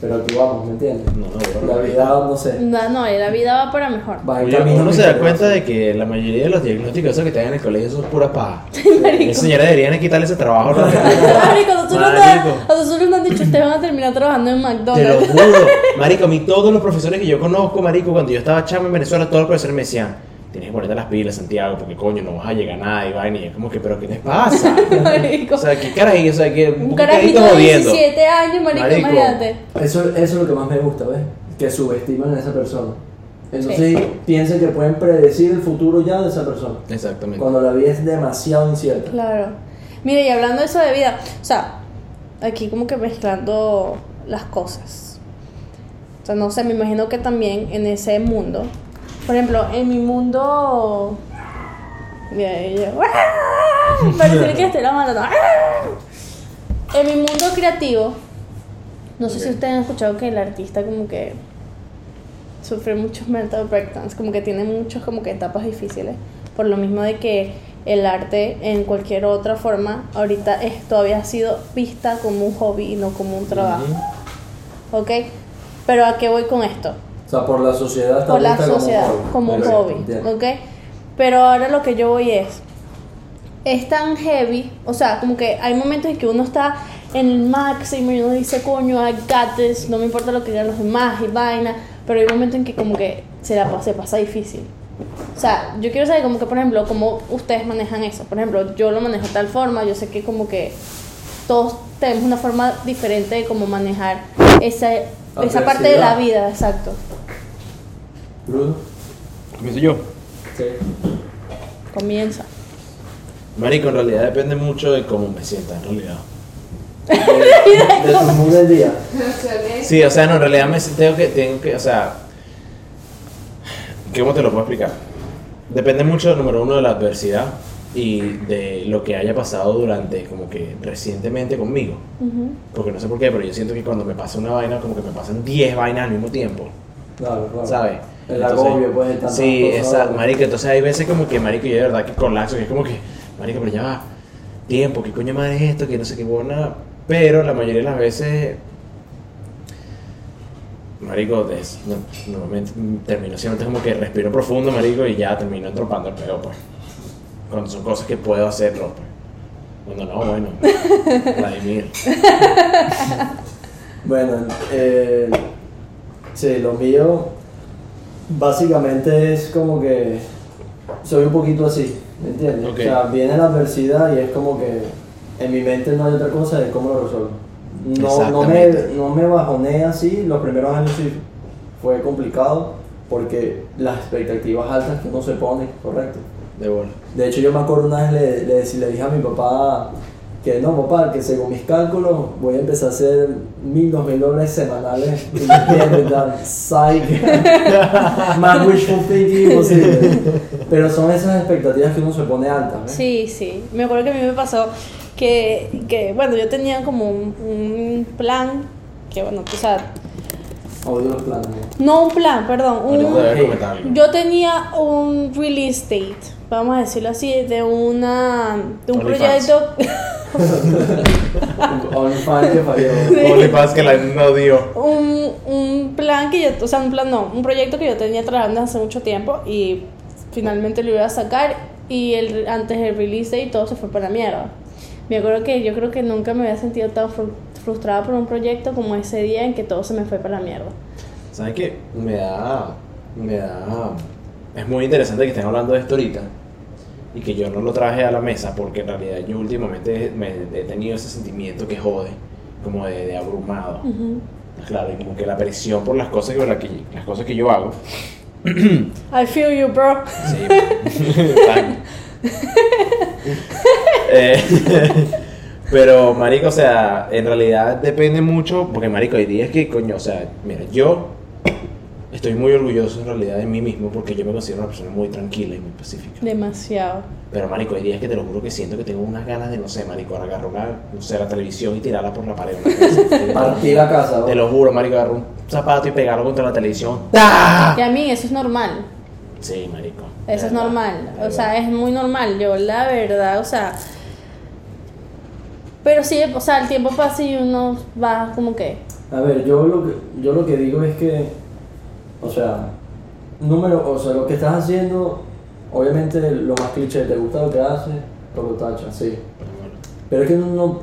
Pero aquí vamos, ¿me entiendes? No, no, La vida, no sé, No, no, la vida va para mejor. va Oye, camino uno se da cuenta de que la mayoría de los diagnósticos esos que te dan en el colegio son pura paja. Marico. Esas señoras deberían quitarle ese trabajo. ¿no? Marico, a nosotros, nos- han dicho ustedes van a terminar trabajando en Te lo McDonald's. juro. Marico, a mí todos los profesores que yo conozco, marico, cuando yo estaba chamo en Venezuela, todos los profesores me decían, tienes que ponerte las pilas, Santiago, porque coño, no vas a llegar a nada y vaina. Y es como que, pero ¿qué te pasa? Marico. O sea, ¿qué carajito? O sea, que un carajito de jodiendo. 17 años, marico, Marico. imagínate. Eso, eso es lo que más me gusta, ¿ves? Que subestiman a esa persona. Entonces Sí. piensan que pueden predecir el futuro ya de esa persona. Exactamente. Cuando la vida es demasiado incierta. Claro. Mire, y hablando de eso de vida, o sea, aquí como que mezclando las cosas. O sea, no sé, me imagino que también en ese mundo, por ejemplo, en mi mundo... Mira, ella... Parece que estoy la matando. En mi mundo creativo, no sé si ustedes han escuchado que el artista como que sufre muchos mental breakdowns, como que tiene muchos como que etapas difíciles, por lo mismo de que el arte en cualquier otra forma ahorita es todavía ha sido vista como un hobby y no como un trabajo, ¿ok? Pero ¿a qué voy con esto? O sea, por la sociedad está Por la como sociedad, hobby. como un hobby. ¿ok? Pero ahora lo que yo voy es, es tan heavy, o sea, como que hay momentos en que uno está en el máximo y uno dice, coño, I got this, no me importa lo que digan los demás y vaina, pero hay momentos en que como que se la se pasa difícil. O sea, yo quiero saber como que, por ejemplo, cómo ustedes manejan eso. Por ejemplo, yo lo manejo de tal forma, yo sé que como que todos tenemos una forma diferente de cómo manejar esa, esa parte de la vida, exacto. Bruno. ¿Comienzo yo? Sí. Comienza. Marico, en realidad depende mucho de cómo me sienta, en realidad. De, de tu mood del día. Sí, o sea, no, en realidad me tengo que, tengo que, o sea, ¿cómo te lo puedo explicar? depende mucho, número uno, de la adversidad y de lo que haya pasado durante, como que recientemente conmigo. Porque no sé por qué, pero yo siento que cuando me pasa una vaina, como que me pasan 10 vainas al mismo tiempo. Claro, claro. ¿Sabes? El Entonces, agobio, pues, de Sí, exacto, marico. Entonces hay veces como que, marico, yo de verdad que colapso, que es como que, marico, pero ya va, tiempo, ¿qué coño madre es esto? Que no sé qué buena. Pero la mayoría de las veces, marico, es, no, normalmente termino siempre como que respiro profundo, marico, y ya termino entropando el peo, pues. Cuando son cosas que puedo hacerlo, pues. Cuando no, bueno, Vladimir. Bueno, eh, sí, lo mío básicamente es como que soy un poquito así, ¿me entiendes? O sea, viene la adversidad y es como que en mi mente no hay otra cosa de cómo lo resuelvo. No, no, me, no me bajoné así, los primeros años sí fue complicado porque las expectativas altas que uno se pone, correcto. De bola. De hecho, yo me acuerdo una vez le, le, le dije a mi papá que no, papá, que según mis cálculos voy a empezar a hacer mil, dos mil dólares semanales. Psych. Más wishful thinking imposible. Pero son esas expectativas que uno se pone altas. ¿ves? Sí, sí. Me acuerdo que a mí me pasó que, que bueno, yo tenía como un, un plan, que bueno, o sea, Odio los planes. no un plan, perdón, un, yo tenía un release date, vamos a decirlo así, de una de un proyecto OnlyFans que falló. OnlyFans que la no dio. un, un plan que yo, o sea, un plan no, un proyecto que yo tenía trabajando hace mucho tiempo y finalmente lo iba a sacar y el, antes del release date todo se fue para la mierda. Me acuerdo que yo creo que nunca me había sentido tan frustrada por un proyecto como ese día en que todo se me fue para la mierda. ¿Sabes qué? Me da. Me da. Es muy interesante que estén hablando de esto ahorita. Y que yo no lo traje a la mesa porque en realidad yo últimamente me, he tenido ese sentimiento que jode, como de, de abrumado. Ujú. Claro, y como que la presión por las cosas que, que- las cosas que yo hago. I feel you, bro. Sí. Eh, pero, marico, o sea, en realidad depende mucho, porque, marico, hay días que, coño, o sea, mira, yo estoy muy orgulloso en realidad de mí mismo porque yo me considero una persona muy tranquila y muy pacífica. Demasiado. Pero, marico, hay días que te lo juro que siento que tengo unas ganas de, no sé, marico, agarrar una, no sé, la televisión y tirarla por la pared. Partir la casa. ¿no? Te lo juro, marico, agarrar un zapato y pegarlo contra la televisión. ¡Ah! Y a mí eso es normal. Sí, marico. Eso es normal, o sea, es muy normal, yo la verdad, o sea, pero sí, o sea, el tiempo pasa y uno va como que, A ver, yo lo que, yo lo que digo es que, o sea, número, o sea, lo que estás haciendo, obviamente lo más cliché, te gusta lo que haces, lo tachas, sí. Pero es que no,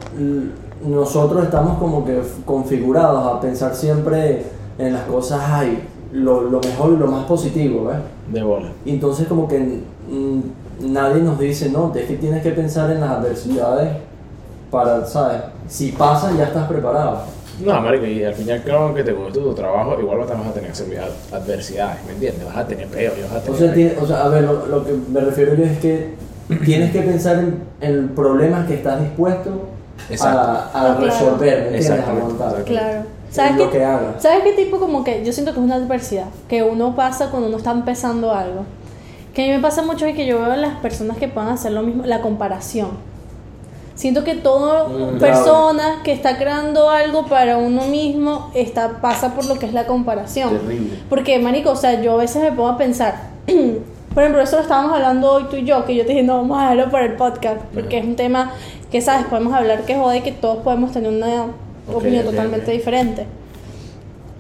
nosotros estamos como que configurados a pensar siempre en las cosas, ay, lo, lo mejor y lo más positivo, ¿ves? De bola. Y entonces como que nadie nos dice, no, es que tienes que pensar en las adversidades para, ¿sabes? Si pasan ya estás preparado. No, marico, y al fin y al cabo, aunque te guste tu trabajo, igual vas a tener seguridad- adversidades, ¿me entiendes? Vas a tener peo y vas a O tener... sea, tiene- o sea, a ver, lo, lo que me refiero yo es que tienes que pensar en, en problemas que estás dispuesto Exacto. a, a Claro. resolver, ¿me entiendes? A claro. ¿Sabes lo qué, que. ¿Sabes qué tipo como que yo siento que es una adversidad que uno pasa cuando uno está empezando algo? Que a mí me pasa mucho es que yo veo a las personas que puedan hacer lo mismo, la comparación. Siento que toda Mm, persona que está creando algo para uno mismo está, pasa por lo que es la comparación. Terrible. Porque, marico, o sea, yo a veces me pongo a pensar, por ejemplo, eso lo estábamos hablando hoy tú y yo, que yo te dije, no, vamos a dejarlo para el podcast, porque es un tema que, ¿sabes? Podemos hablar que jode, que todos podemos tener una opinión totalmente diferente.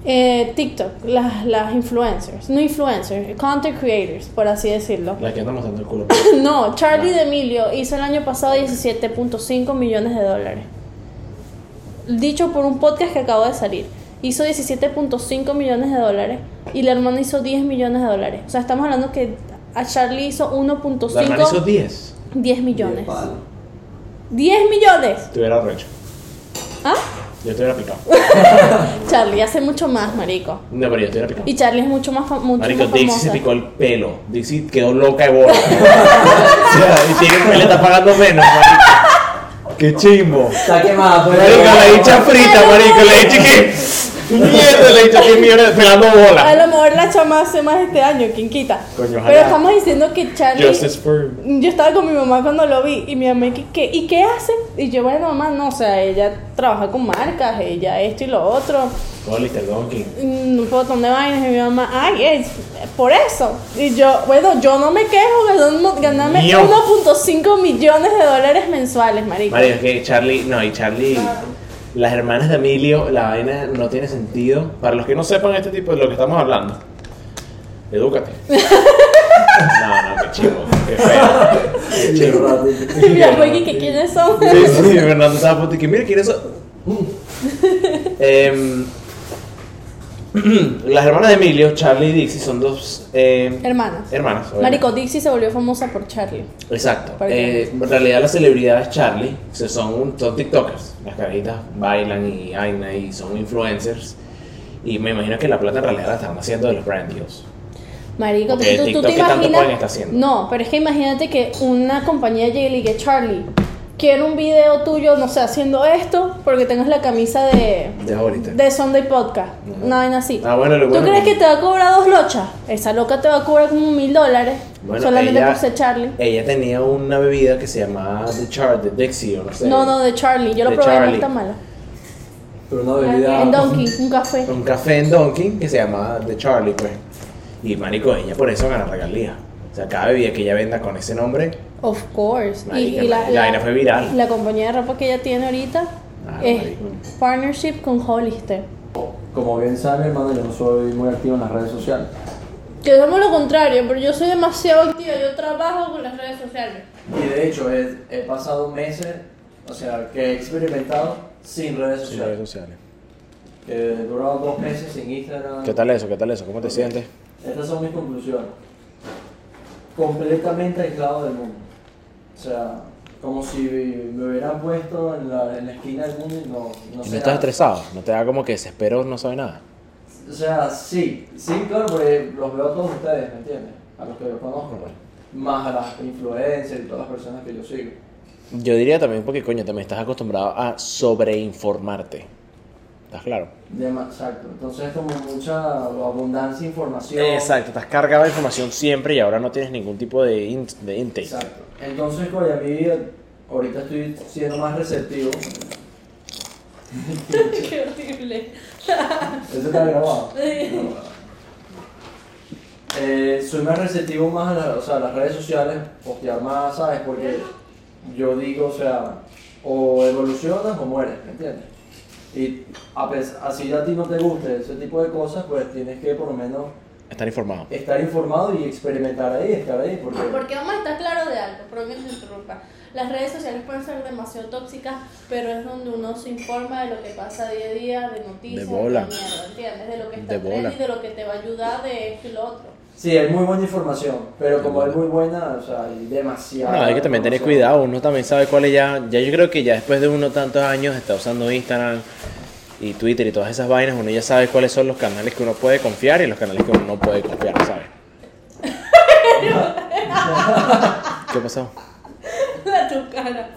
Eh, TikTok, las, las influencers, no influencers, content creators, por así decirlo. La que anda mostrando el culo. No, Charlie D'Amelio hizo el año pasado 17.5 millones de dólares. Dicho por un podcast que acabo de salir. Hizo 17.5 millones de dólares y la hermana hizo 10 millones de dólares. O sea, estamos hablando que a Charlie hizo La hermana hizo 1.5 10. 10 millones. Bien, palo. 10 millones. Tuviera recho. ¿Ah? Yo estuviera picado. Charlie hace mucho más, marico. No, pero yo estuviera picado. Y Charlie es mucho más, mucho Marico, más Dixie se picó el pelo. Dixie quedó loca de bola. o sea, y tiene que le está pagando menos, marico. Qué chimbo. Está quemada, pues. Marico, la dicha frita, marico, la dicha que. Mierda, le he dicho 10 millones pegando A bola. lo mejor la chama hace más este año, ¿quién quita? Coño. Pero estamos diciendo que Charlie. Justice for. Yo estaba con mi mamá cuando lo vi y mi mamá, ¿qué, qué, ¿y qué hace? Y yo, bueno, mamá, no, o sea, ella trabaja con marcas, ella esto y lo otro, Hollister Donkey. un montón de vainas. Y mi mamá, ay, es por eso. Y yo, bueno, yo no me quejo, ganarme Mío. 1.5 millones de dólares mensuales, marico. Mario, es que Charlie, no, y Charlie, las hermanas de Emilio, la vaina no tiene sentido. Para los que no sepan este tipo de lo que estamos hablando, edúcate. No, no, qué chivo, qué feo. Qué Y chivo. rato- Y mi abuela, ¿que ¿quiénes son? Sí, sí, Fernando estaba a punto de que, mira, ¿quiénes son? Em, las hermanas de Emilio, Charlie y Dixie, son dos em, Hermanas. hermanas. obviamente. Marico, Dixie se volvió famosa por Charlie. Exacto. Eh, en realidad la celebridad es Charlie, o sea, son, son TikTokers. Las caritas bailan y vaina y son influencers. Y me imagino que la plata en realidad la están haciendo de los brand deals. Marico, tú, te ¿qué tanto imaginas. No, pero es que imagínate que una compañía llegue y le diga, Charlie, quiero un video tuyo, no sé, haciendo esto, porque tengas la camisa de, De ahorita. de Sunday Podcast. Ujú. Una vaina así. Ah, bueno, lo ¿Tú bueno crees que- que te va a cobrar dos lochas? Esa loca te va a cobrar como mil dólares. Bueno, solamente ella- por ser Charlie. Ella tenía una bebida que se llamaba The Char, The Dixie o no sé. No, no, de Charlie. Yo lo de probé, no Charlie. está mala. Pero una bebida. En Donkey, un café. Un café en Donkey que se llamaba The Charlie, pues. Y marico, ella por eso gana regalías. Sea, cada bebida que ella venda con ese nombre, Of course. Marica, la vaina fue viral. La compañía de ropa que ella tiene ahorita Ah, es marico. partnership con Hollister. Como bien sabe, hermano, yo no soy muy activo en las redes sociales. Que somos lo contrario, pero yo soy demasiado activa, yo trabajo con las redes sociales. Y de hecho, he, he pasado meses, o sea, que he experimentado sin redes sociales. redes sociales. Que he durado dos meses sin Instagram. ¿Qué tal eso? ¿Qué tal eso? ¿Cómo te sientes? Estas son mis conclusiones. Completamente aislado del mundo. O sea, como si me hubieran puesto en la, en la esquina del mundo y no, no ¿Y no estás estresado? ¿No te da como que desespero no sabe nada? O sea, sí, sí, claro, porque los veo a todos ustedes, ¿me entiendes? A los que yo conozco, pues. Más a las influencers y todas las personas que yo sigo. Yo diría también porque, coño, también estás acostumbrado a sobreinformarte. ¿Estás claro? Exacto. Entonces es como mucha abundancia de información. Exacto, estás cargado de información siempre y ahora no tienes ningún tipo de, in- de intake. Exacto. Entonces, coño, a mí ahorita estoy siendo más receptivo. Qué horrible. ¿Eso está grabado? No. Eh, soy más receptivo más a, la- o sea, a las redes sociales, postear más, ¿sabes? Porque yo digo, o sea, o evolucionas o mueres, ¿me entiendes? Y a pes- así a ti no te guste ese tipo de cosas, pues tienes que por lo menos Estar informado. estar informado y experimentar ahí, estar ahí, porque... Porque vamos a estar claro de algo, pero que se interrumpa. Las redes sociales pueden ser demasiado tóxicas, pero es donde uno se informa de lo que pasa día a día, de noticias, De bola. mierda, ¿entiendes? De lo que está De bola. de lo que te va a ayudar, de esto y lo otro. Sí, es muy buena información, pero como es muy buena, o sea, hay demasiada... No, hay que también tener cuidado, uno también sabe cuál es ya, ya yo creo que ya después de uno tantos años está usando Instagram y Twitter y todas esas vainas, uno ya sabe cuáles son los canales que uno puede confiar y los canales que uno no puede confiar, ¿sabes? ¿Qué pasó? La tu cara.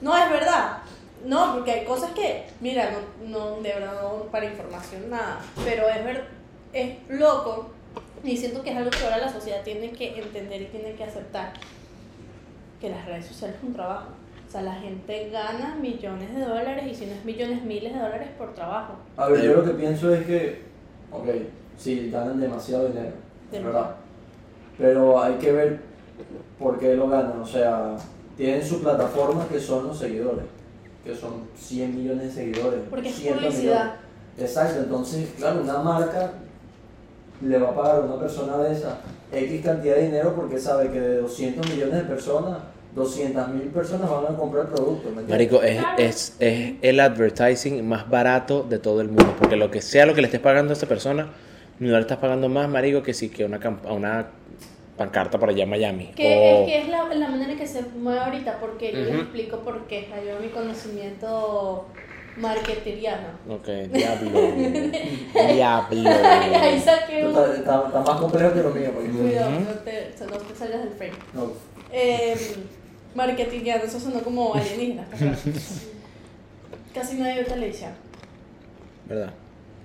No, es verdad. No, porque hay cosas que, mira, no, no de verdad no para información nada, pero es ver, es loco y siento que es algo que ahora la sociedad tiene que entender y tiene que aceptar que las redes sociales es un trabajo. O sea, la gente gana millones de dólares y si no es millones, miles de dólares por trabajo. A ver, yo lo que pienso es que, ok, sí, ganan demasiado dinero, Demasiado. ¿verdad? Pero hay que ver por qué lo ganan. O sea, tienen su plataforma que son los seguidores, que son 100 millones de seguidores. Porque es 100 publicidad. millones. Exacto, entonces, claro, una marca le va a pagar a una persona de esa X cantidad de dinero porque sabe que de 200 millones de personas, 200 mil personas van a comprar el producto. Marico, es, es, es el advertising más barato de todo el mundo, porque lo que sea lo que le estés pagando a esa persona, no le estás pagando más, marico, que si que una, a una pancarta por allá en Miami. Que O- es que es la, la manera en que se mueve ahorita, porque yo les explico por qué. Ayuda mi conocimiento marketeriano. Ok, diablo. diablo. Ahí saqué un... Está, está- está más complejo que lo mío. Porque... Cuidado, no te, no te salgas del frame. No. Eh, marketingiano, eso sonó como alienígena. Casi nadie ve televisión. ¿verdad?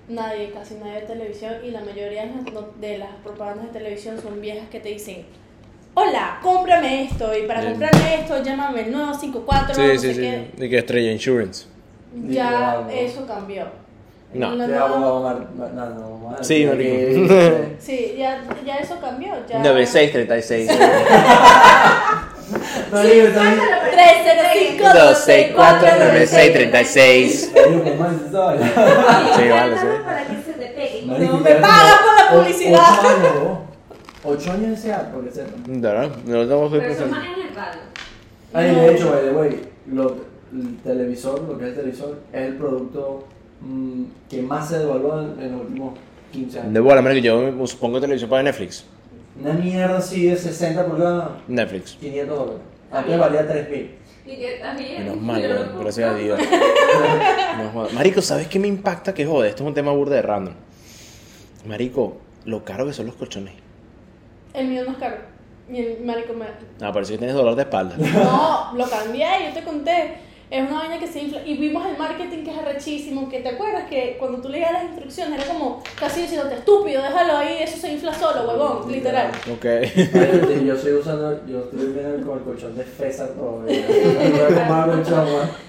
Nadie, casi nadie de televisión y la mayoría de las, no- de las propagandas de televisión son viejas que te dicen, hola, cómprame esto y para Bien. comprarme esto llámame el 954, no Sí, sé sí, qué. sí. Y que Estrella Insurance. Ya ¿no? eso cambió. No. La nueva- mar- no, no, Sí, marico. Sí, ya, ya eso cambió. Ya... 9636. Marico, también- 305 264 9636. Marico, qué mal historia. Sí, vale, sí. Para que se te pegue. No me ya pagas por la publicidad. Ocho años, ¿no? Ocho años en SEAT, porque sepa. ¿Verdad? No tengo que Pero eso pensar. manejan el radio. Ay, No. de hecho, by the way, el televisor, lo que es el televisor, es el producto mm, que más se devalúa en, en los últimos 15 años. De bola, marico, yo supongo televisión para Netflix. Una mierda así de 60 pulgadas, Netflix. 500 dólares. Antes valía 3000. Y que también. Menos mal, gracias a Dios. No. Marico, ¿sabes qué me impacta? Que jode, esto es un tema burda de random. Marico, lo caro que son los colchones. El mío no es caro. Y el marico me... Ah, parece que tienes dolor de espalda. No, lo cambié, yo te conté. Es una vaina que se infla. Y vimos el marketing que es arrechísimo. Que te acuerdas que cuando tú leías las instrucciones era como casi diciéndote estúpido, déjalo ahí, eso se infla solo, huevón, literal. Ok. Ay, yo estoy usando, yo estoy durmiendo con el colchón de Fesa todavía.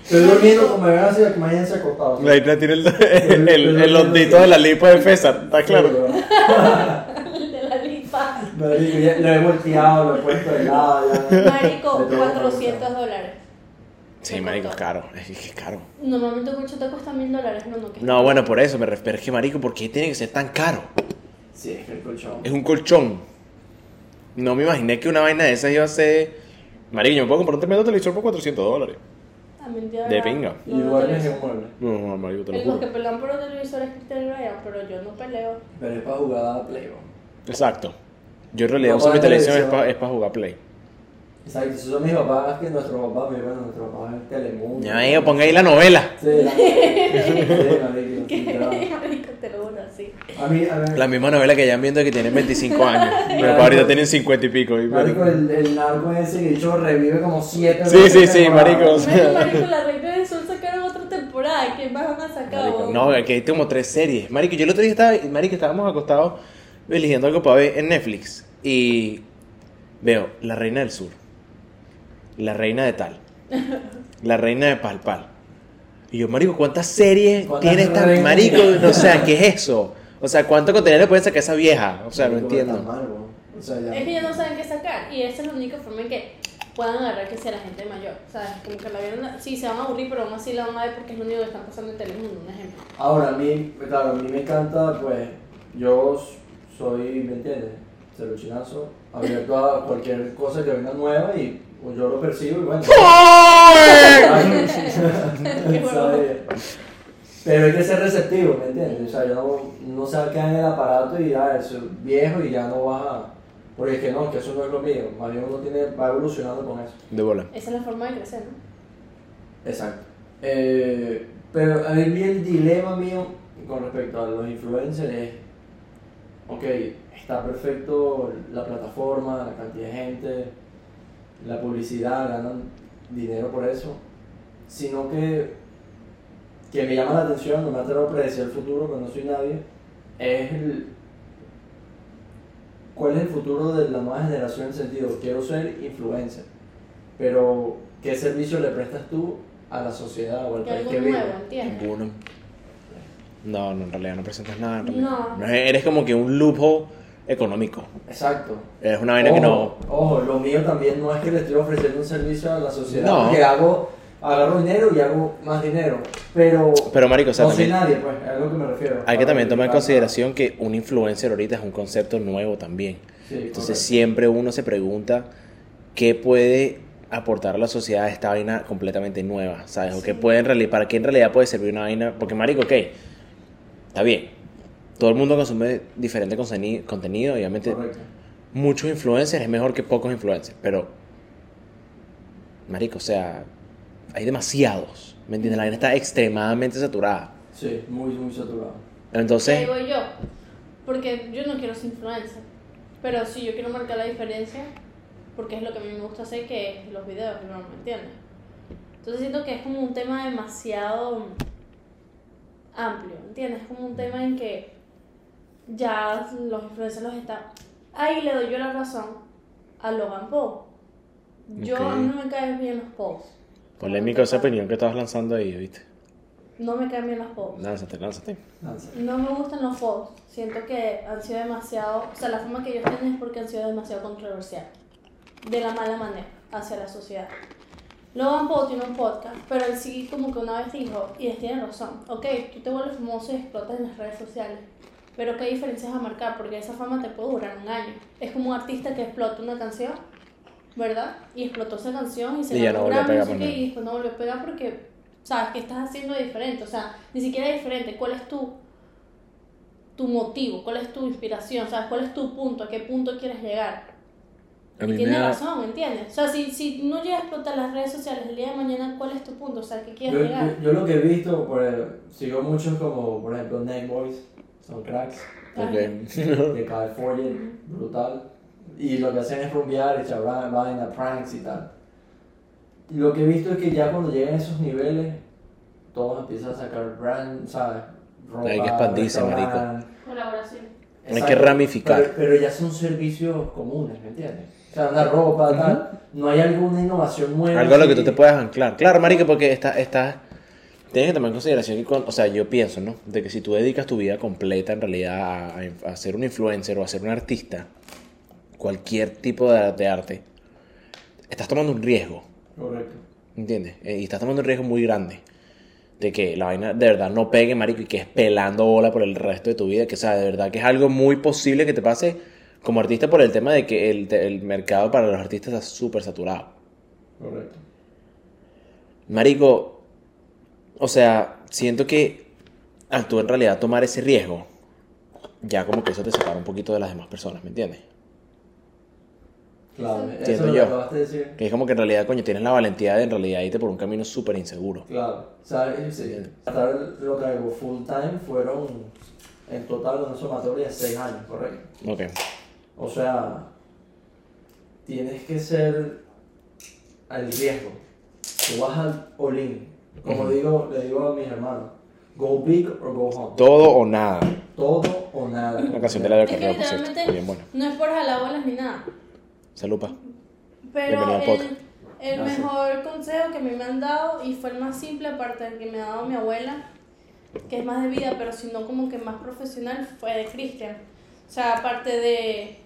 Estoy durmiendo como me ven así, imagínense acostado. La isla tiene el, el, el, el hondito de la lipa de César, ¿está claro? De la lipa. Marico, ya lo he volteado, lo he puesto de lado. Ya. Marico, Le tengo que 400 preguntar. dólares. Sí, marico, es caro. Es que es caro. Normalmente un colchón te cuesta mil dólares, no, no. que- No, bueno, por eso me refiero. Es que, marico, ¿por qué tiene que ser tan caro? Sí, es que el colchón. Es un colchón. No me imaginé que una vaina de esas iba a ser. Marico, yo me puedo comprar un tremendo televisor por 400 dólares. También te De pinga. no, no Igual es un mueble. No, no, marico, te lo Los que juro. pelean por los televisores es Cristian Ryan, pero yo no peleo. Pero es para jugar a Play. Exacto. Yo en realidad uso mi televisión es para jugar Play. Exacto, esos son mis papás, que nuestro papá, mi bueno, nuestro papá es Telemundo. Ya, amigo, ponga ahí la novela. Sí, la... marico, sí. Marico, te lo sí. A mí, a mí, La misma novela que ya viendo que tienen 25 años. Pero para ahorita tienen 50 y pico. y- marico, el, el narco ese que dicho revive como siete Sí, sí, sí, marico, o sea. Marico, la Reina del Sur sacaron otra temporada. ¿Qué más van a sacar? Marico, no, aquí hay como tres series. Marico, yo el otro día estaba, marico, estábamos acostados eligiendo algo para ver en Netflix y veo La Reina del Sur, La Reina de Tal, La Reina de Palpal. Y yo, marico, ¿cuántas series ¿Cuántas tiene esta reinas? marico? O sea, ¿qué es eso? O sea, ¿cuánto contenido le pueden sacar esa vieja? O sea, no entiendo. O sea, ya. Es que ellos no saben qué sacar y esa es la única forma en que puedan agarrar que sea la gente mayor. ¿Sabes? Como que la vieron, sí, se van a aburrir, pero aún así la van a ver porque es lo único que están pasando en Telemundo, un ejemplo. Ahora, a mí, claro, a mí me encanta, pues, yo soy, ¿me entiendes? Celuchinazo, abierto a cualquier cosa que venga nueva y pues, yo lo percibo y bueno. ¿sabes? Pero hay que ser receptivo, ¿me entiendes? O sea, yo no, no se va a quedar en el aparato y ya, eso es viejo y ya no vas a... Porque es que no, que eso no es lo mío. Más bien uno tiene, va evolucionando con eso. De bola. Esa es la forma de crecer, ¿no? Exacto. Eh, pero a mí el dilema mío con respecto a los influencers es, ok, está perfecto la plataforma, la cantidad de gente, la publicidad, ganan dinero por eso, sino que, que me llama la atención, no me atrevo a predecir el futuro, que no soy nadie, es el, cuál es el futuro de la nueva generación en el sentido, quiero ser influencer, pero ¿qué servicio le prestas tú a la sociedad o al país que vive? Ninguno. No, no, en realidad no presentas nada. en realidad. No. Eres como que un lujo económico. Exacto. Eres una vaina que no. Ojo, lo mío también no es que le estoy ofreciendo un servicio a la sociedad, No. porque hago, agarro dinero y hago más dinero, pero, Pero, marico, o sea, no soy también. nadie, pues, es a lo que me refiero. Hay que también tomar en consideración que un influencer ahorita es un concepto nuevo también. sí, Entonces correcto. siempre uno se pregunta qué puede aportar a la sociedad esta vaina completamente nueva, ¿sabes? O qué puede en realidad, para qué en realidad puede servir una vaina, porque marico, ok, está bien. Todo el mundo consume diferente contenido, obviamente Correcto. muchos influencers es mejor que pocos influencers, pero marico, o sea, hay demasiados, ¿me entiendes? La vaina está extremadamente saturada. Sí, muy, muy saturado. ¿Qué Entonces, digo yo? Porque yo no quiero ser influencer. Pero sí, yo quiero marcar la diferencia. Porque es lo que a mí me gusta hacer, que es los videos, ¿no? ¿Me entiendes? Entonces siento que es como un tema demasiado amplio, ¿entiendes? Es como un tema en que ya los influencers los están... Ahí le doy yo la razón a Logan Paul. Yo, Ok. a mí no me caen bien los posts. Polémica esa opinión que estabas lanzando ahí, ¿viste? No me caen bien los posts. Lánzate, lánzate. No me gustan los posts. Siento que han sido demasiado. O sea, la forma que ellos tienen es porque han sido demasiado controversiales. De la mala manera hacia la sociedad. Logan Paul tiene un podcast, pero él sí, como que una vez dijo, y él tiene razón. Ok, tú te vuelves famoso y explotas en las redes sociales. Pero ¿qué diferencias a marcar? Porque esa fama te puede durar un año. Es como un artista que explota una canción, ¿verdad? Y explotó esa canción y se Y ya ganó no un volvió a Grammy, pegar no sé más qué, nada. y después no volvió a pegar porque, ¿sabes? ¿Qué estás haciendo de diferente? O sea, ni siquiera diferente. ¿Cuál es tu, tu motivo? ¿Cuál es tu inspiración? ¿Sabes? ¿Cuál es tu punto? ¿A qué punto quieres llegar? A Y mí me tiene da... razón, ¿entiendes? O sea, si, si no llegas a explotar las redes sociales el día de mañana, ¿cuál es tu punto? O sea, ¿qué Yo, quieres llegar? yo, yo lo que he visto, por ejemplo, sigo muchos como, por ejemplo, Neck Boys, son cracks, de California, brutal. Y lo que hacen es rumbear, echar va- vaina, pranks y tal. Y lo que he visto es que ya cuando llegan a esos niveles, todos empiezan a sacar brand, ¿sabes? Ropa, Hay que expandirse, restaurante. Colaboración. Hay que ramificar. Pero, pero ya son servicios comunes, ¿me entiendes? O sea, una ropa, tal. No hay alguna innovación nueva. Algo a lo que tú te puedas anclar. Claro, marico, porque está, está, tienes que tomar en consideración que, con- o sea, yo pienso, ¿no? De que si tú dedicas tu vida completa en realidad a, a- ser un influencer o a ser un artista, cualquier tipo de, de arte, estás tomando un riesgo, Correcto. ¿entiendes? Eh, Y estás tomando un riesgo muy grande de que la vaina de verdad no pegue, marico, y que es pelando bola por el resto de tu vida, que, o sea, de verdad que es algo muy posible que te pase como artista por el tema de que el, el mercado para los artistas está súper saturado. Correcto. Marico, o sea, siento que al tú en realidad tomar ese riesgo, ya como que eso te separa un poquito de las demás personas, ¿me entiendes? Claro, eso Siento es lo que yo. acabaste de decir. Que es como que en realidad, coño, tienes la valentía de en realidad irte por un camino súper inseguro. Claro, ¿sabes? Sí. Hasta lo que hago full time fueron en total una sumatoria de 6 años, correcto. Ok. O sea, tienes que ser al riesgo. Tú vas al all-in. Como digo, le digo a mis hermanos, go big or go home. Todo o nada. Todo o nada. La canción de la que Carrera, por cierto. Bien buena. no es por jalar bolas ni nada. Salud, pa. Pero el, el mejor consejo que a mí me han dado, y fue el más simple, aparte del que me ha dado mi abuela, que es más de vida, pero sino como que más profesional, fue de Christian. O sea, aparte de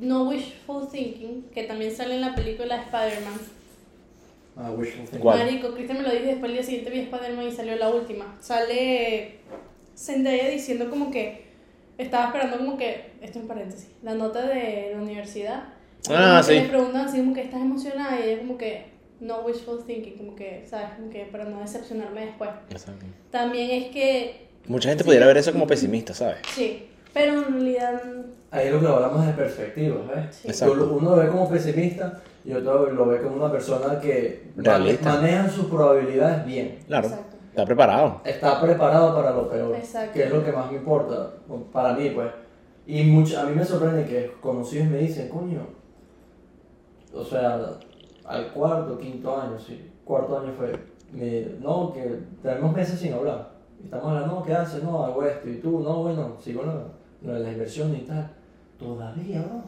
No Wishful Thinking, que también sale en la película de Spider-Man. Ah, wishful thinking. ¿Cuál? Marico, Christian me lo dijo y después el día siguiente vi Spider-Man y salió la última. Sale Zendaya diciendo como que estaba esperando como que, esto en paréntesis, la nota de la universidad. Y Ah, sí. Le preguntan así como que estás emocionada y ella como que no wishful thinking, como que, ¿sabes? Como que para no decepcionarme después. Exacto. También es que, Mucha gente pudiera ver eso como pesimista, ¿sabes? sí, pero en realidad, Ahí es lo que hablamos de perspectivas, lo- Uno lo ve como pesimista y otro lo ve como una persona que Realista. maneja sus probabilidades bien. Claro. Exacto. Está preparado. Está preparado para lo peor, Exacto. que es lo que más me importa para mí, pues. Y mucho, a mí me sorprende que conocidos me dicen, coño, o sea, al cuarto, quinto año, sí, cuarto año fue, me, no, que tenemos meses sin hablar. Estamos hablando, no, ¿qué haces? No, hago esto. Y tú, no, bueno, sigo lo de las inversiones y tal. Todavía, ¿no?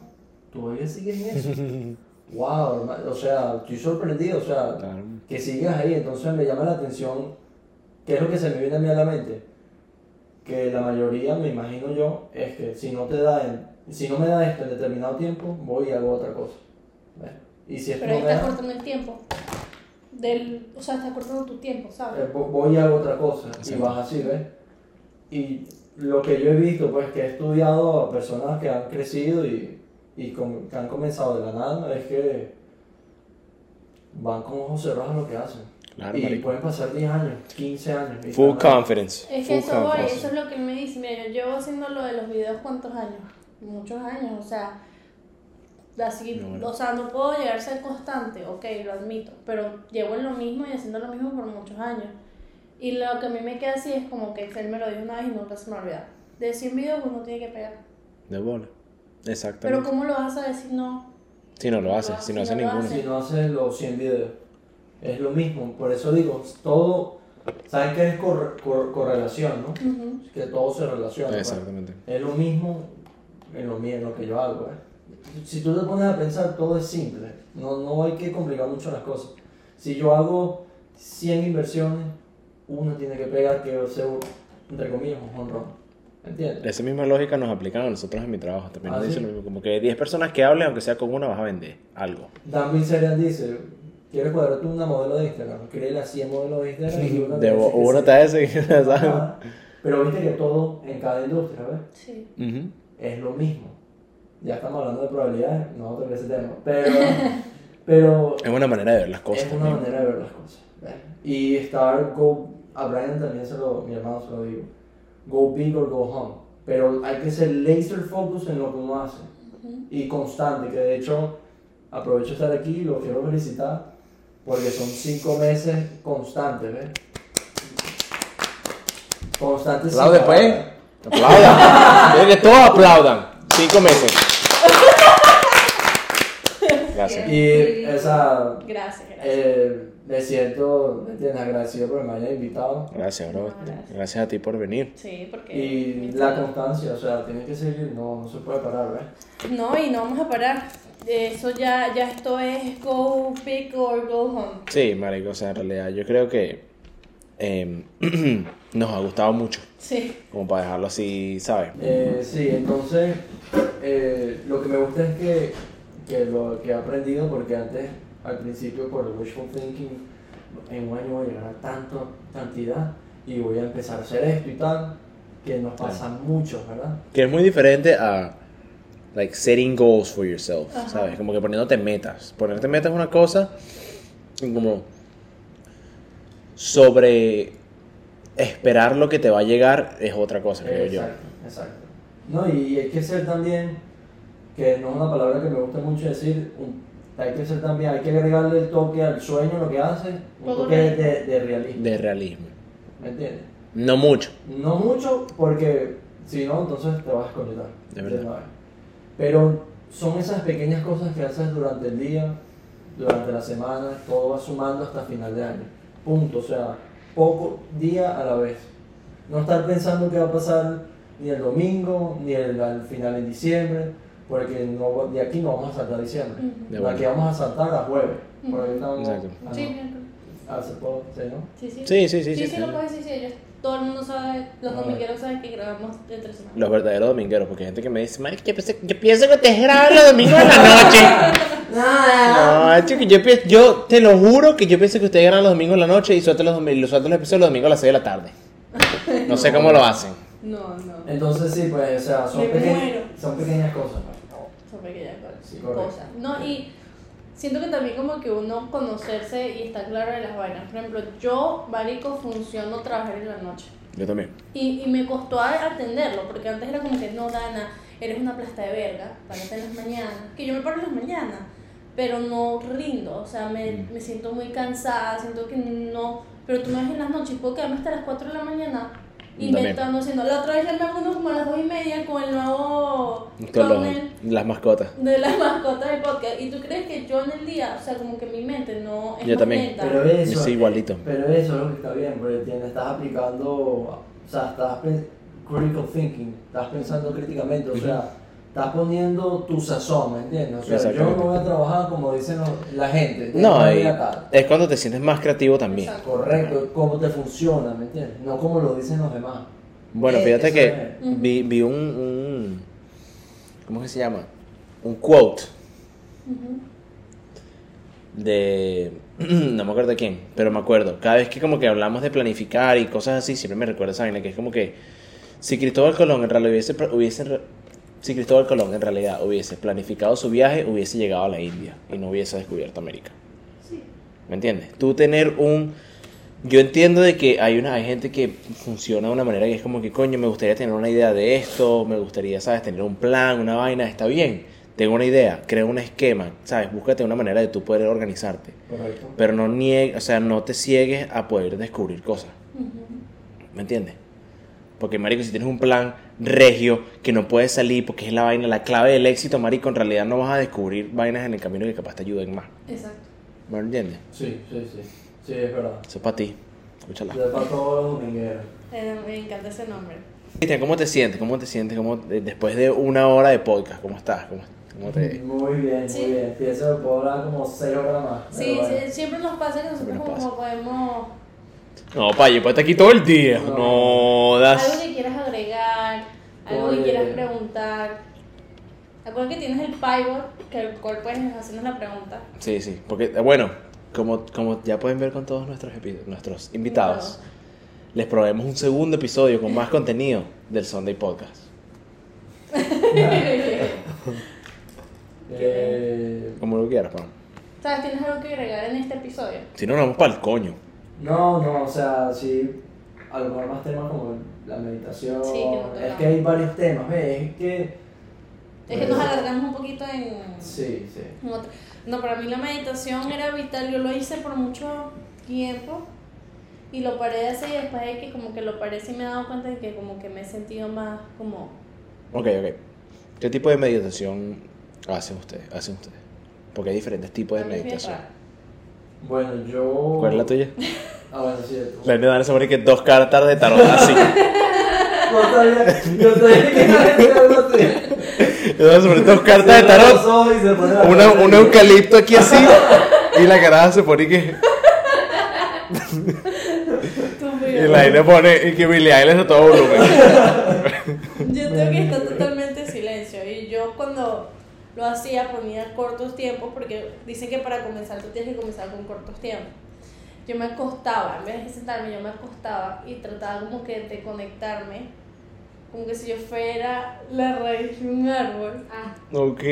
Todavía sigues en eso. wow, hermano, o sea, estoy sorprendido, o sea, Claro. que sigas ahí, entonces me llama la atención, ¿qué es lo que se me viene a mí a la mente? Que la mayoría, me imagino yo, es que si no te da, en- si no me da esto en determinado tiempo, voy y hago otra cosa. ¿ves? Y si pero no ahí estás da, cortando el tiempo. Del, o sea, estás cortando tu tiempo, ¿sabes? eh, vo- voy y hago otra cosa. Y Exacto. vas así, ¿ves? Y lo que yo he visto, pues que he estudiado a personas que han crecido y, y com- que han comenzado de la nada, es que van con ojos cerrados a lo que hacen. Claro, y marico. pueden pasar 10 años, 15 años. Full confidence. Es que Full eso voy, eso es lo que él me dice. Mira, yo llevo haciendo lo de los videos cuántos años, muchos años, o sea, así, No, bueno. o sea, no puedo llegar a ser constante, ok, lo admito, pero llevo en lo mismo y haciendo lo mismo por muchos años. Y lo que a mí me queda así es como que él me lo dijo una vez y nunca se me olvida. De 100 videos uno tiene que pegar. De bola. Pero Exactamente. ¿cómo lo vas a decir no? Si no lo lo hace, si no hace, hace no lo ninguno. hace. Si no haces los 100 videos, es lo mismo. Por eso digo, todo, saben que es cor- cor- correlación, ¿no? Ujú. Que todo se relaciona. pues. Exactamente. Es lo mismo en lo mío, en lo que yo hago. ¿eh? Si tú te pones a pensar, todo es simple. No, no hay que complicar mucho las cosas. Si yo hago 100 inversiones, uno tiene que pegar que sea, un- entre comillas, un honrón. ¿Entiendes? Esa misma lógica nos aplican a nosotros en mi trabajo. También Ah, nos ¿sí? dicen lo mismo. Como que 10 personas que hablen, aunque sea con una, vas a vender algo. Dan Bilzerian dice, ¿quieres cuadrar tú una modelo de Instagram? Créele a 100 modelos de Instagram y uno te De dice que uno te. Ajá. Pero viste que todo en cada industria, ¿ves? Sí. Ujú. es lo mismo. Ya estamos hablando de probabilidades, no a tocar ese tema. Pero, pero Es una manera de ver las cosas es una también. manera de ver las cosas. ¿ves? Y estar, go, a Brian también se lo, mi hermano se lo digo, go big or go home. Pero hay que ser laser focus en lo que uno hace. Y constante, que de hecho aprovecho de estar aquí y lo quiero felicitar porque son cinco meses constantes, ¿ves? Constantes. Aplaude, pues. Aplaudan. Que todos aplaudan. Cinco meses. Gracias. Y esa, Gracias, gracias. eh, me siento, ¿me entiendes? Agradecido por que me hayan invitado. Gracias, bro. No, gracias. Gracias a ti por venir. sí, porque... Y la constancia, o sea, tiene que seguir, no, no se puede parar, ¿ves? No, y no vamos a parar. Eso ya, ya esto es go big or go home. Sí, marico, o sea, en realidad yo creo que eh, nos ha gustado mucho. Sí. Como para dejarlo así, ¿sabes? Eh, sí, entonces, eh, lo que me gusta es que, que lo que he aprendido, porque antes, al principio, por el wishful thinking, en un año voy a llegar a tanto, cantidad, y voy a empezar a hacer esto y tal, que nos pasa mucho, ¿verdad? Que es muy diferente a like setting goals for yourself, Ajá. ¿sabes? Como que poniéndote metas. Ponerte metas es una cosa como sobre esperar lo que te va a llegar es otra cosa, creo yo. Exacto, exacto. No, y hay que ser también, que no es una palabra que me gusta mucho decir, un- hay que ser también, hay que agregarle el toque al sueño, lo que hace, un toque de, de realismo. De realismo. ¿Me entiendes? No mucho. No mucho, porque si no, entonces te vas a desconectar. De verdad. Pero son esas pequeñas cosas que haces durante el día, durante la semana, todo va sumando hasta final de año. Punto. O sea, poco día a la vez. No estar pensando qué va a pasar ni el domingo, ni el, al final en diciembre, porque no, de aquí no vamos a saltar diciembre. Ujú. De De aquí vamos a saltar a jueves. Por ahí estamos. Exacto. ah, no. Sí, bien. Ah, se puede, sí, ¿no? Sí, sí. Sí, sí, sí. Sí, sí, sí, sí. lo puedes decir, sí, ellos- todo el mundo sabe, los Ah. domingueros saben que grabamos entre semana. Los verdaderos domingueros, porque hay gente que me dice, Mike, yo, pienso- yo pienso que te graban los domingos en la noche. No, chico, yo, yo te lo juro que yo pienso que ustedes graban los domingos en la noche y sueltan los, los, sueltan los episodios los domingos a las 6 de la tarde. No sé cómo lo hacen. No, no. Entonces sí, pues, o sea, son, Me peque- muero. son pequeñas cosas. pues. Son pequeñas cosas. Sí, correcto. cosas. No, y siento que también como que uno conocerse y estar claro de las vainas. Por ejemplo, yo, marico, funciono trabajar en la noche. Yo también. Y, y me costó a- atenderlo, porque antes era como que no, Dana, eres una plasta de verga, párate en las mañanas. Que yo me paro en las mañanas, pero no rindo, o sea, me, Mm. me siento muy cansada, siento que no. Pero tú me ves en las noches, puedo quedarme hasta las 4 de la mañana Inventando, haciendo. La otra vez ya me hago uno como a las 2 y media con el nuevo Con las mascotas. de las mascotas del podcast. Y tú crees que yo en el día, o sea, como que mi mente no es Yo también. lenta. Pero eso, Yo soy igualito. Pero eso es lo que está bien, porque tienes, estás aplicando, o sea, estás critical thinking, estás pensando críticamente, o sea, estás poniendo tu sazón, ¿me entiendes? O sea, yo no voy a trabajar como dicen la gente. No, y es cuando te sientes más creativo también. Exacto. Correcto, cómo te funciona, ¿me entiendes? No como lo dicen los demás. Bueno, Eh, fíjate que es. vi, vi un, un- ¿Cómo que se llama? Un quote de. No me acuerdo de quién, pero me acuerdo. Cada vez que como que hablamos de planificar y cosas así, siempre me recuerda esa vaina que es como que. Si Cristóbal Colón en realidad hubiese, hubiese si Cristóbal Colón en realidad hubiese planificado su viaje, hubiese llegado a la India y no hubiese descubierto América. Sí. ¿Me entiendes? Tú tener un... Yo entiendo de que hay una hay gente que funciona de una manera que es como que, coño, me gustaría tener una idea de esto, me gustaría, ¿sabes? Tener un plan, una vaina, está bien. Tengo una idea, crea un esquema, ¿sabes? Búscate una manera de tú poder organizarte. Correcto. Pero no niegues, o sea, no te ciegues a poder descubrir cosas. ¿Me entiendes? Porque, marico, si tienes un plan regio que no puedes salir porque es la vaina, la clave del éxito, marico, en realidad no vas a descubrir vainas en el camino que capaz te ayuden más. Exacto. ¿Me entiendes? Sí, sí, sí. Sí, es verdad. Eso es para ti. Escúchala. Ya para todos los domingueros. Eh, Me encanta ese nombre. Cristian, ¿cómo te sientes? ¿Cómo te sientes? ¿Cómo, de- después de una hora de podcast, ¿cómo estás? ¿Cómo, cómo te...? Muy bien, Sí. muy bien. Pienso que puedo hablar como 6 horas más. Sí, sí, siempre nos pasa que nosotros Siempre nos como podemos... No, pa, yo puedo estar aquí todo el día. No. No, Algo das... que quieras agregar, algo Oye. que quieras preguntar. Acuérdate que tienes el pivot, que el cual puedes hacernos la pregunta. Sí, sí, porque, eh, bueno, como, como ya pueden ver con todos nuestros, nuestros invitados, les proveemos un segundo episodio con más contenido del Sunday Podcast. Eh, Como lo quieras, pa. ¿Sabes? ¿Tienes algo que agregar en este episodio? Si no, nos vamos para el coño. No, no, o sea, sí, a lo mejor más temas como la meditación. Sí, que no tocamos. es que hay varios temas, ¿ves? Es que. Es que nos alargamos un poquito en... Sí, sí. en otra- No, para mí la meditación era vital. Yo lo hice por mucho tiempo y lo paré de hacer y después de que como que lo paré sí me he dado cuenta de que como que me he sentido más como... Ok, ok. ¿Qué tipo de meditación hacen ustedes? Hacen ustedes? Porque hay diferentes tipos de meditación. Bueno, yo. ¿Cuál es la tuya? Ah, bueno, sí. tú. La de dar sobre que dos cartas de tarot así. No yo sabía que a dan sobre dos cartas de tarot. Una, un eucalipto aquí así. Y la caraja se pone que. Y la le pone. Y que Billy Eilish a todo volumen. Yo tengo que estar totalmente en silencio. Y yo cuando lo hacía ponía cortos tiempos porque dicen que para comenzar tú tienes que comenzar con cortos tiempos. Yo me acostaba, en vez de sentarme, yo me acostaba y trataba como que de conectarme, como que si yo fuera la raíz de un árbol. Ah, Ok,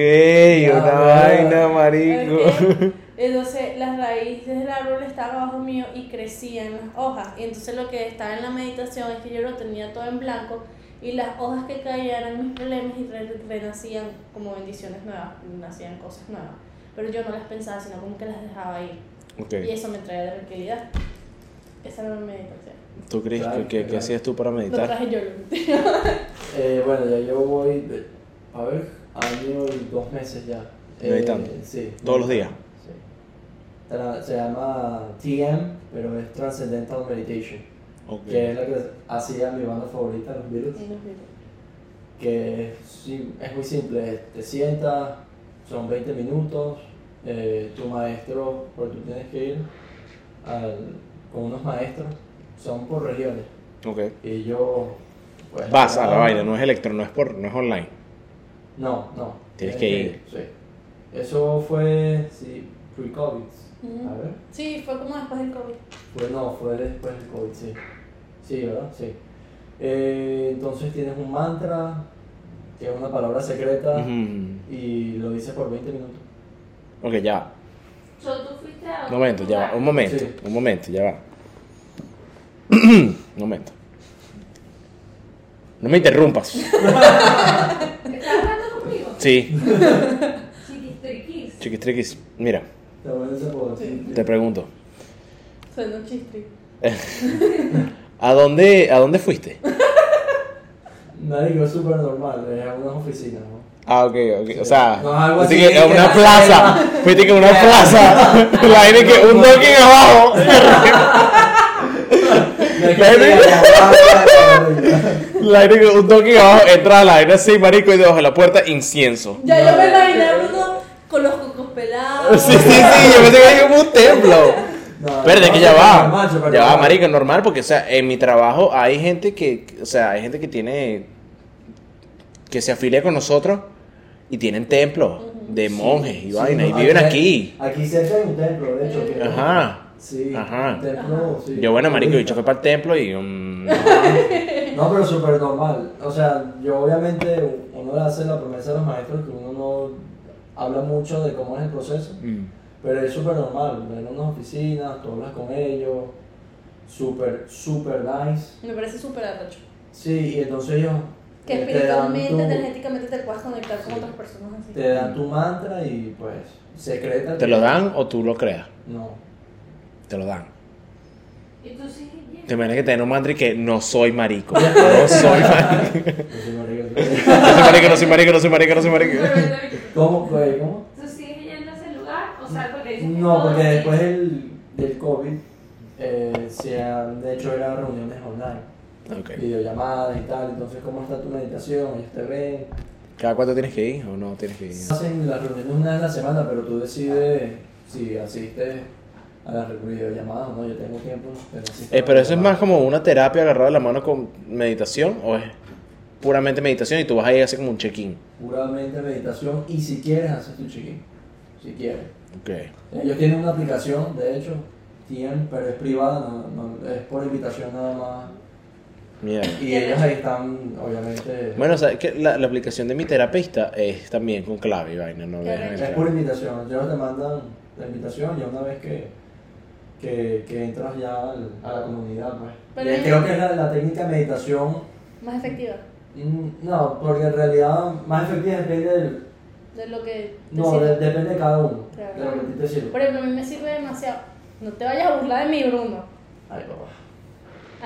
una vaina, marico. Ok. Entonces las raíces del árbol estaban abajo mío y crecían las hojas. Y entonces lo que estaba en la meditación es que yo lo tenía todo en blanco y las hojas que caían eran mis problemas y re- renacían como bendiciones nuevas, nacían cosas nuevas. Pero yo no las pensaba, sino como que las dejaba ahí. Ok. Y eso me traía tranquilidad. Esa era mi meditación. ¿Tú crees Claro, que, que, qué claro. hacías tú para meditar? traje yo. Eh, bueno, ya yo voy, de- a ver, año y dos meses ya. Eh, Meditando. sí. ¿Todos los días? Sí. Se llama TM, pero es Transcendental Meditation, Que es la que hacía mi banda favorita, los Beatles. que es, muy simple, te sientas, son 20 minutos, eh, tu maestro, porque tú tienes que ir al- con unos maestros, son por regiones, Ok. y yo... pues, Vas a la vaina, no es electro, no es por, no es online. No, no. Tienes que ir. Sí. Eso fue, sí, pre-COVID. A ver. Sí, fue como después del COVID. Fue, no, fue después del COVID, sí. Sí, ¿verdad? Sí. Eh, entonces tienes un mantra, que es una palabra secreta, y lo dices por 20 minutos. Ok, ya. so tú fuiste a Un momento, ya va. Un momento, Sí. un momento, ya va. un momento. No me interrumpas. ¿Estás hablando conmigo? Sí, Chiquistriquis. chiquistriquis. Mira, Sí. sí. te pregunto. Suena un chistri. ¿A dónde, ¿A dónde fuiste? Marico, es súper normal, es a unas oficinas, ¿no? Ah, ok, ok. O sea, No, así que a que una la plaza. Fuiste que una plaza. La vaina que un docking abajo. Que La gente- "Ah, La vaina que un docking abajo entra a la vaina así, marico, y debajo de la puerta incienso. Ya, yo me eh, imaginé a eh, Bruno con los cocos pelados. Sí, sí, sí, yo pensé que era como un templo. No, Pero de no, que ya va. Ya va, marico, normal, porque, o sea, en mi trabajo hay gente que, o sea, hay gente que tiene, que se afilia con nosotros y tienen templos de monjes y Sí, vaina, y viven aquí. Aquí cerca hay un templo, de hecho. que- Ajá. Sí, Ajá. un templo, sí. Yo, bueno, marico, yo fui para el templo y... mm, No, pero súper normal. O sea, yo obviamente, uno le hace la promesa a los maestros que uno no habla mucho de cómo es el proceso, mm. Pero es súper normal. Ven unas oficinas, tú hablas con ellos, súper, súper nice. Me parece súper arrecho. Sí, y entonces ellos Que eh, espiritualmente, tu- energéticamente te puedas conectar con Sí. otras personas así. te dan tu mantra y pues secreta. ¿Te lo dan o tú lo creas? No. Te lo dan. Y tú yendo. Te imaginas que te den un mantra y que no soy marico. No soy marico. No soy marico. No soy marico, no soy marico, no soy marico, no soy marico. ¿Cómo? Pues, ¿Cómo? No, todos porque después del, del COVID eh, se han de hecho eran reuniones online, Ok. videollamadas y tal. Entonces, ¿cómo está tu meditación? Ellos te ven. ¿Cada cuánto tienes que ir o no tienes que ir? Hacen las reuniones una vez a la semana, pero tú decides si asistes a las videollamadas o no. Yo tengo tiempo, pero asisto Eh, a pero las eso es más llamadas. como una terapia agarrada de la mano con meditación o es puramente meditación y tú vas ahí a hacer como un check-in. Puramente meditación y si quieres haces tu check-in. Si quieres. Ok. Ellos tienen una aplicación, de hecho, tienen, pero es privada, no, no- es por invitación nada más. Mierda. Y ellos ahí están, obviamente. Bueno, sabes que la, la aplicación de mi terapista es también con clave y vaina, no dejan es por invitación. Ellos te mandan la invitación ya una vez que, que, que entras ya al- a la comunidad. Pues. Pero Y creo que es la, la técnica de meditación. Más efectiva. mm, No, porque en realidad más efectiva depende del. De lo que. te No, sirve. de- depende de cada uno. Claro. De lo que a ti te sirve. Por ejemplo, a mí me sirve demasiado. No te vayas a burlar de mí, Bruno. Ay, papá.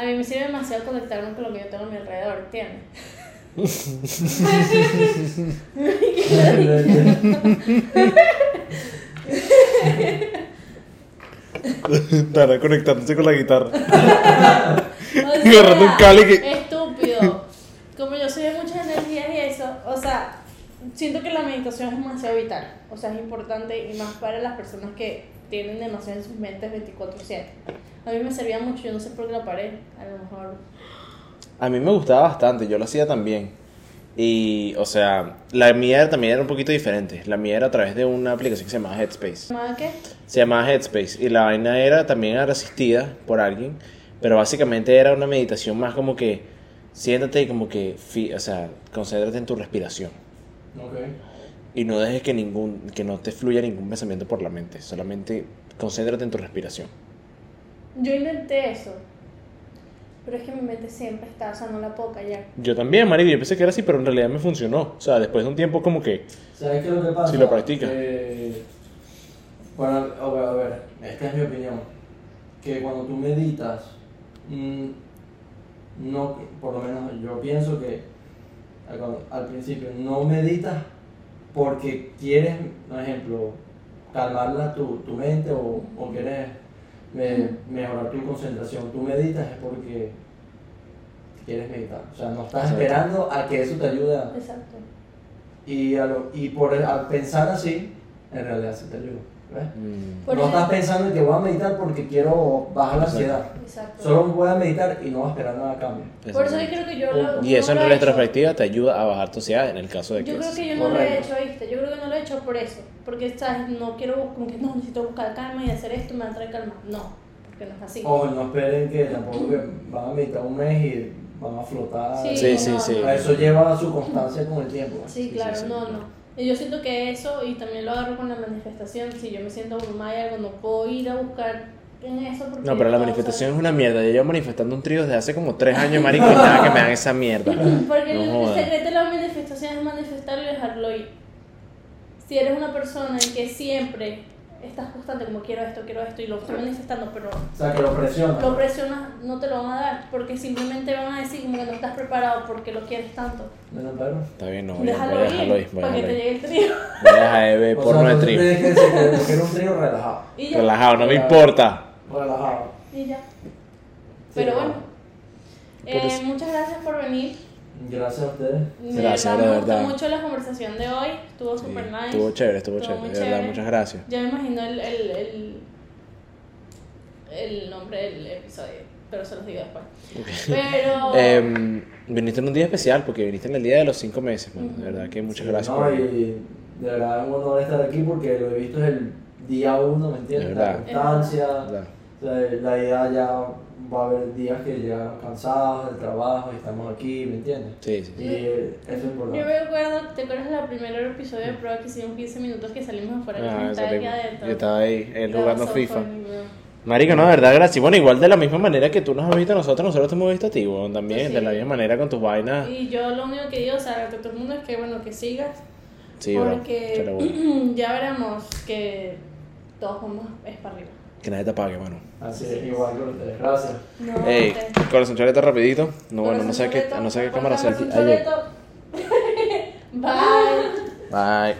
A mí me sirve demasiado conectarme con lo que yo tengo a mi alrededor, ¿entiendes? Estará conectándose con la guitarra. O Agarrando un cable que- Estúpido. Como yo soy de muchas energías y eso, o sea, siento que la meditación es demasiado vital. O sea, es importante y más para las personas que tienen demasiado en sus mentes 24-7. A mí me servía mucho, yo no sé por qué la paré. A lo mejor. A mí me gustaba bastante, yo lo hacía también. Y, o sea, la mía también era un poquito diferente. La mía era a través de una aplicación que se llamaba Headspace. ¿Más qué? Se llamaba Headspace y la vaina era también era asistida por alguien, pero básicamente era una meditación más como que siéntate y como que, o sea, concéntrate en tu respiración Ok. y no dejes que ningún que no te fluya ningún pensamiento por la mente, solamente concéntrate en tu respiración. Yo intenté eso. Pero es que mi mente siempre está, o sea, no la puedo callar. Yo también, marico, yo pensé que era así, pero en realidad me funcionó. O sea, después de un tiempo como que ¿Sabes qué es lo que pasa? Si lo practicas. Que- bueno, a ver, a ver, esta es mi opinión. Que cuando tú meditas, mm, no, por lo menos yo pienso que al, principio no meditas porque quieres, por ejemplo, calmarla tu, tu mente o, o quieres me- mejorar tu concentración. Tú meditas es porque quieres meditar. O sea, no estás Exacto. esperando a que eso te ayude Exacto. y, a lo- y por al pensar así, en realidad sí te ayuda. ¿Ves? mm, no estás pensando en que voy a meditar porque quiero bajar la ansiedad. Exacto. Solo voy a meditar y no voy a esperar nada a cambio. Por eso yo creo que yo lo. y eso no en he retrospectiva te ayuda a bajar tu ansiedad en el caso de que Yo creo que yo no lo he Correcto. hecho, ¿viste? Yo creo que no lo he hecho por eso. Porque, ¿sabes? No quiero, como que no, necesito buscar calma y hacer esto me va a traer calma. No, porque no es así. Ojo, no esperen que tampoco que van a meditar un mes y van a flotar. Sí, Sí, sí, no, sí. no. Eso lleva su constancia con el tiempo. Sí, Sí, claro, sí, sí. no, no. Y Yo siento que eso, y también lo agarro con la manifestación, si yo me siento abrumada y algo, no puedo ir a buscar en eso porque... No, pero la manifestación es una mierda. Yo llevo manifestando un trío desde hace como tres años, marico, y nada que me dan esa mierda. Porque No el secreto de la manifestación es manifestarlo y dejarlo ir. Si eres una persona en que siempre estás constante, como quiero esto, quiero esto, y lo estoy manifestando, pero O sea, que lo presiona. lo presionas, no te lo van a dar, porque simplemente van a decir como que no estás preparado porque lo quieres tanto. Bueno, pero- Está bien, no, voy Déjalo voy a dejarlo ir, a para que te llegue el trío. Voy a dejar de ver porno sea, de trío. que era un relajado. Y ya. Relajado, no me importa. Relajado. Y ya. Pero bueno, eh, muchas gracias por venir. Gracias a ustedes. Me, Gracias, me de gustó verdad. mucho la conversación de hoy. Estuvo Sí, super nice. Estuvo chévere, estuvo Estuvo chévere. De verdad, chévere. muchas gracias. Ya me imagino el, el, el, el nombre del episodio, pero se los digo después. Pero. Em, viniste en un día especial porque viniste en el día de los cinco meses, mano. De verdad que muchas gracias No, por y de verdad es un honor estar aquí porque lo he visto es el día uno, ¿me entiendes? De La verdad. constancia. Verdad. O sea, la idea ya va a haber días que llegan cansados del trabajo y estamos aquí, ¿me entiendes? Sí, sí. Y eh, eso es Yo importante. me acuerdo, ¿te acuerdas del primer episodio de prueba que hicimos 15 minutos que salimos afuera Ah, yo estaba aquí adentro? Yo estaba ahí, él jugando FIFA. bro. Marico, no, de verdad, gracias. Bueno, igual de la misma manera que tú nos has visto a nosotros, nosotros te hemos visto a ti, weón, también. Sí. De la misma manera con tus vainas. Y yo lo único que digo, o sea, a todo el mundo es que, bueno, que sigas. Sí, bro. porque Chale, weón. ya veremos que todos vamos es para arriba. Que nadie te apague, mano. Así es, igual con ustedes. Gracias. No, Ey, ustedes- corazón choreta rapidito. No, bueno, no sé qué, no sé qué cámara sea. Bye. Bye.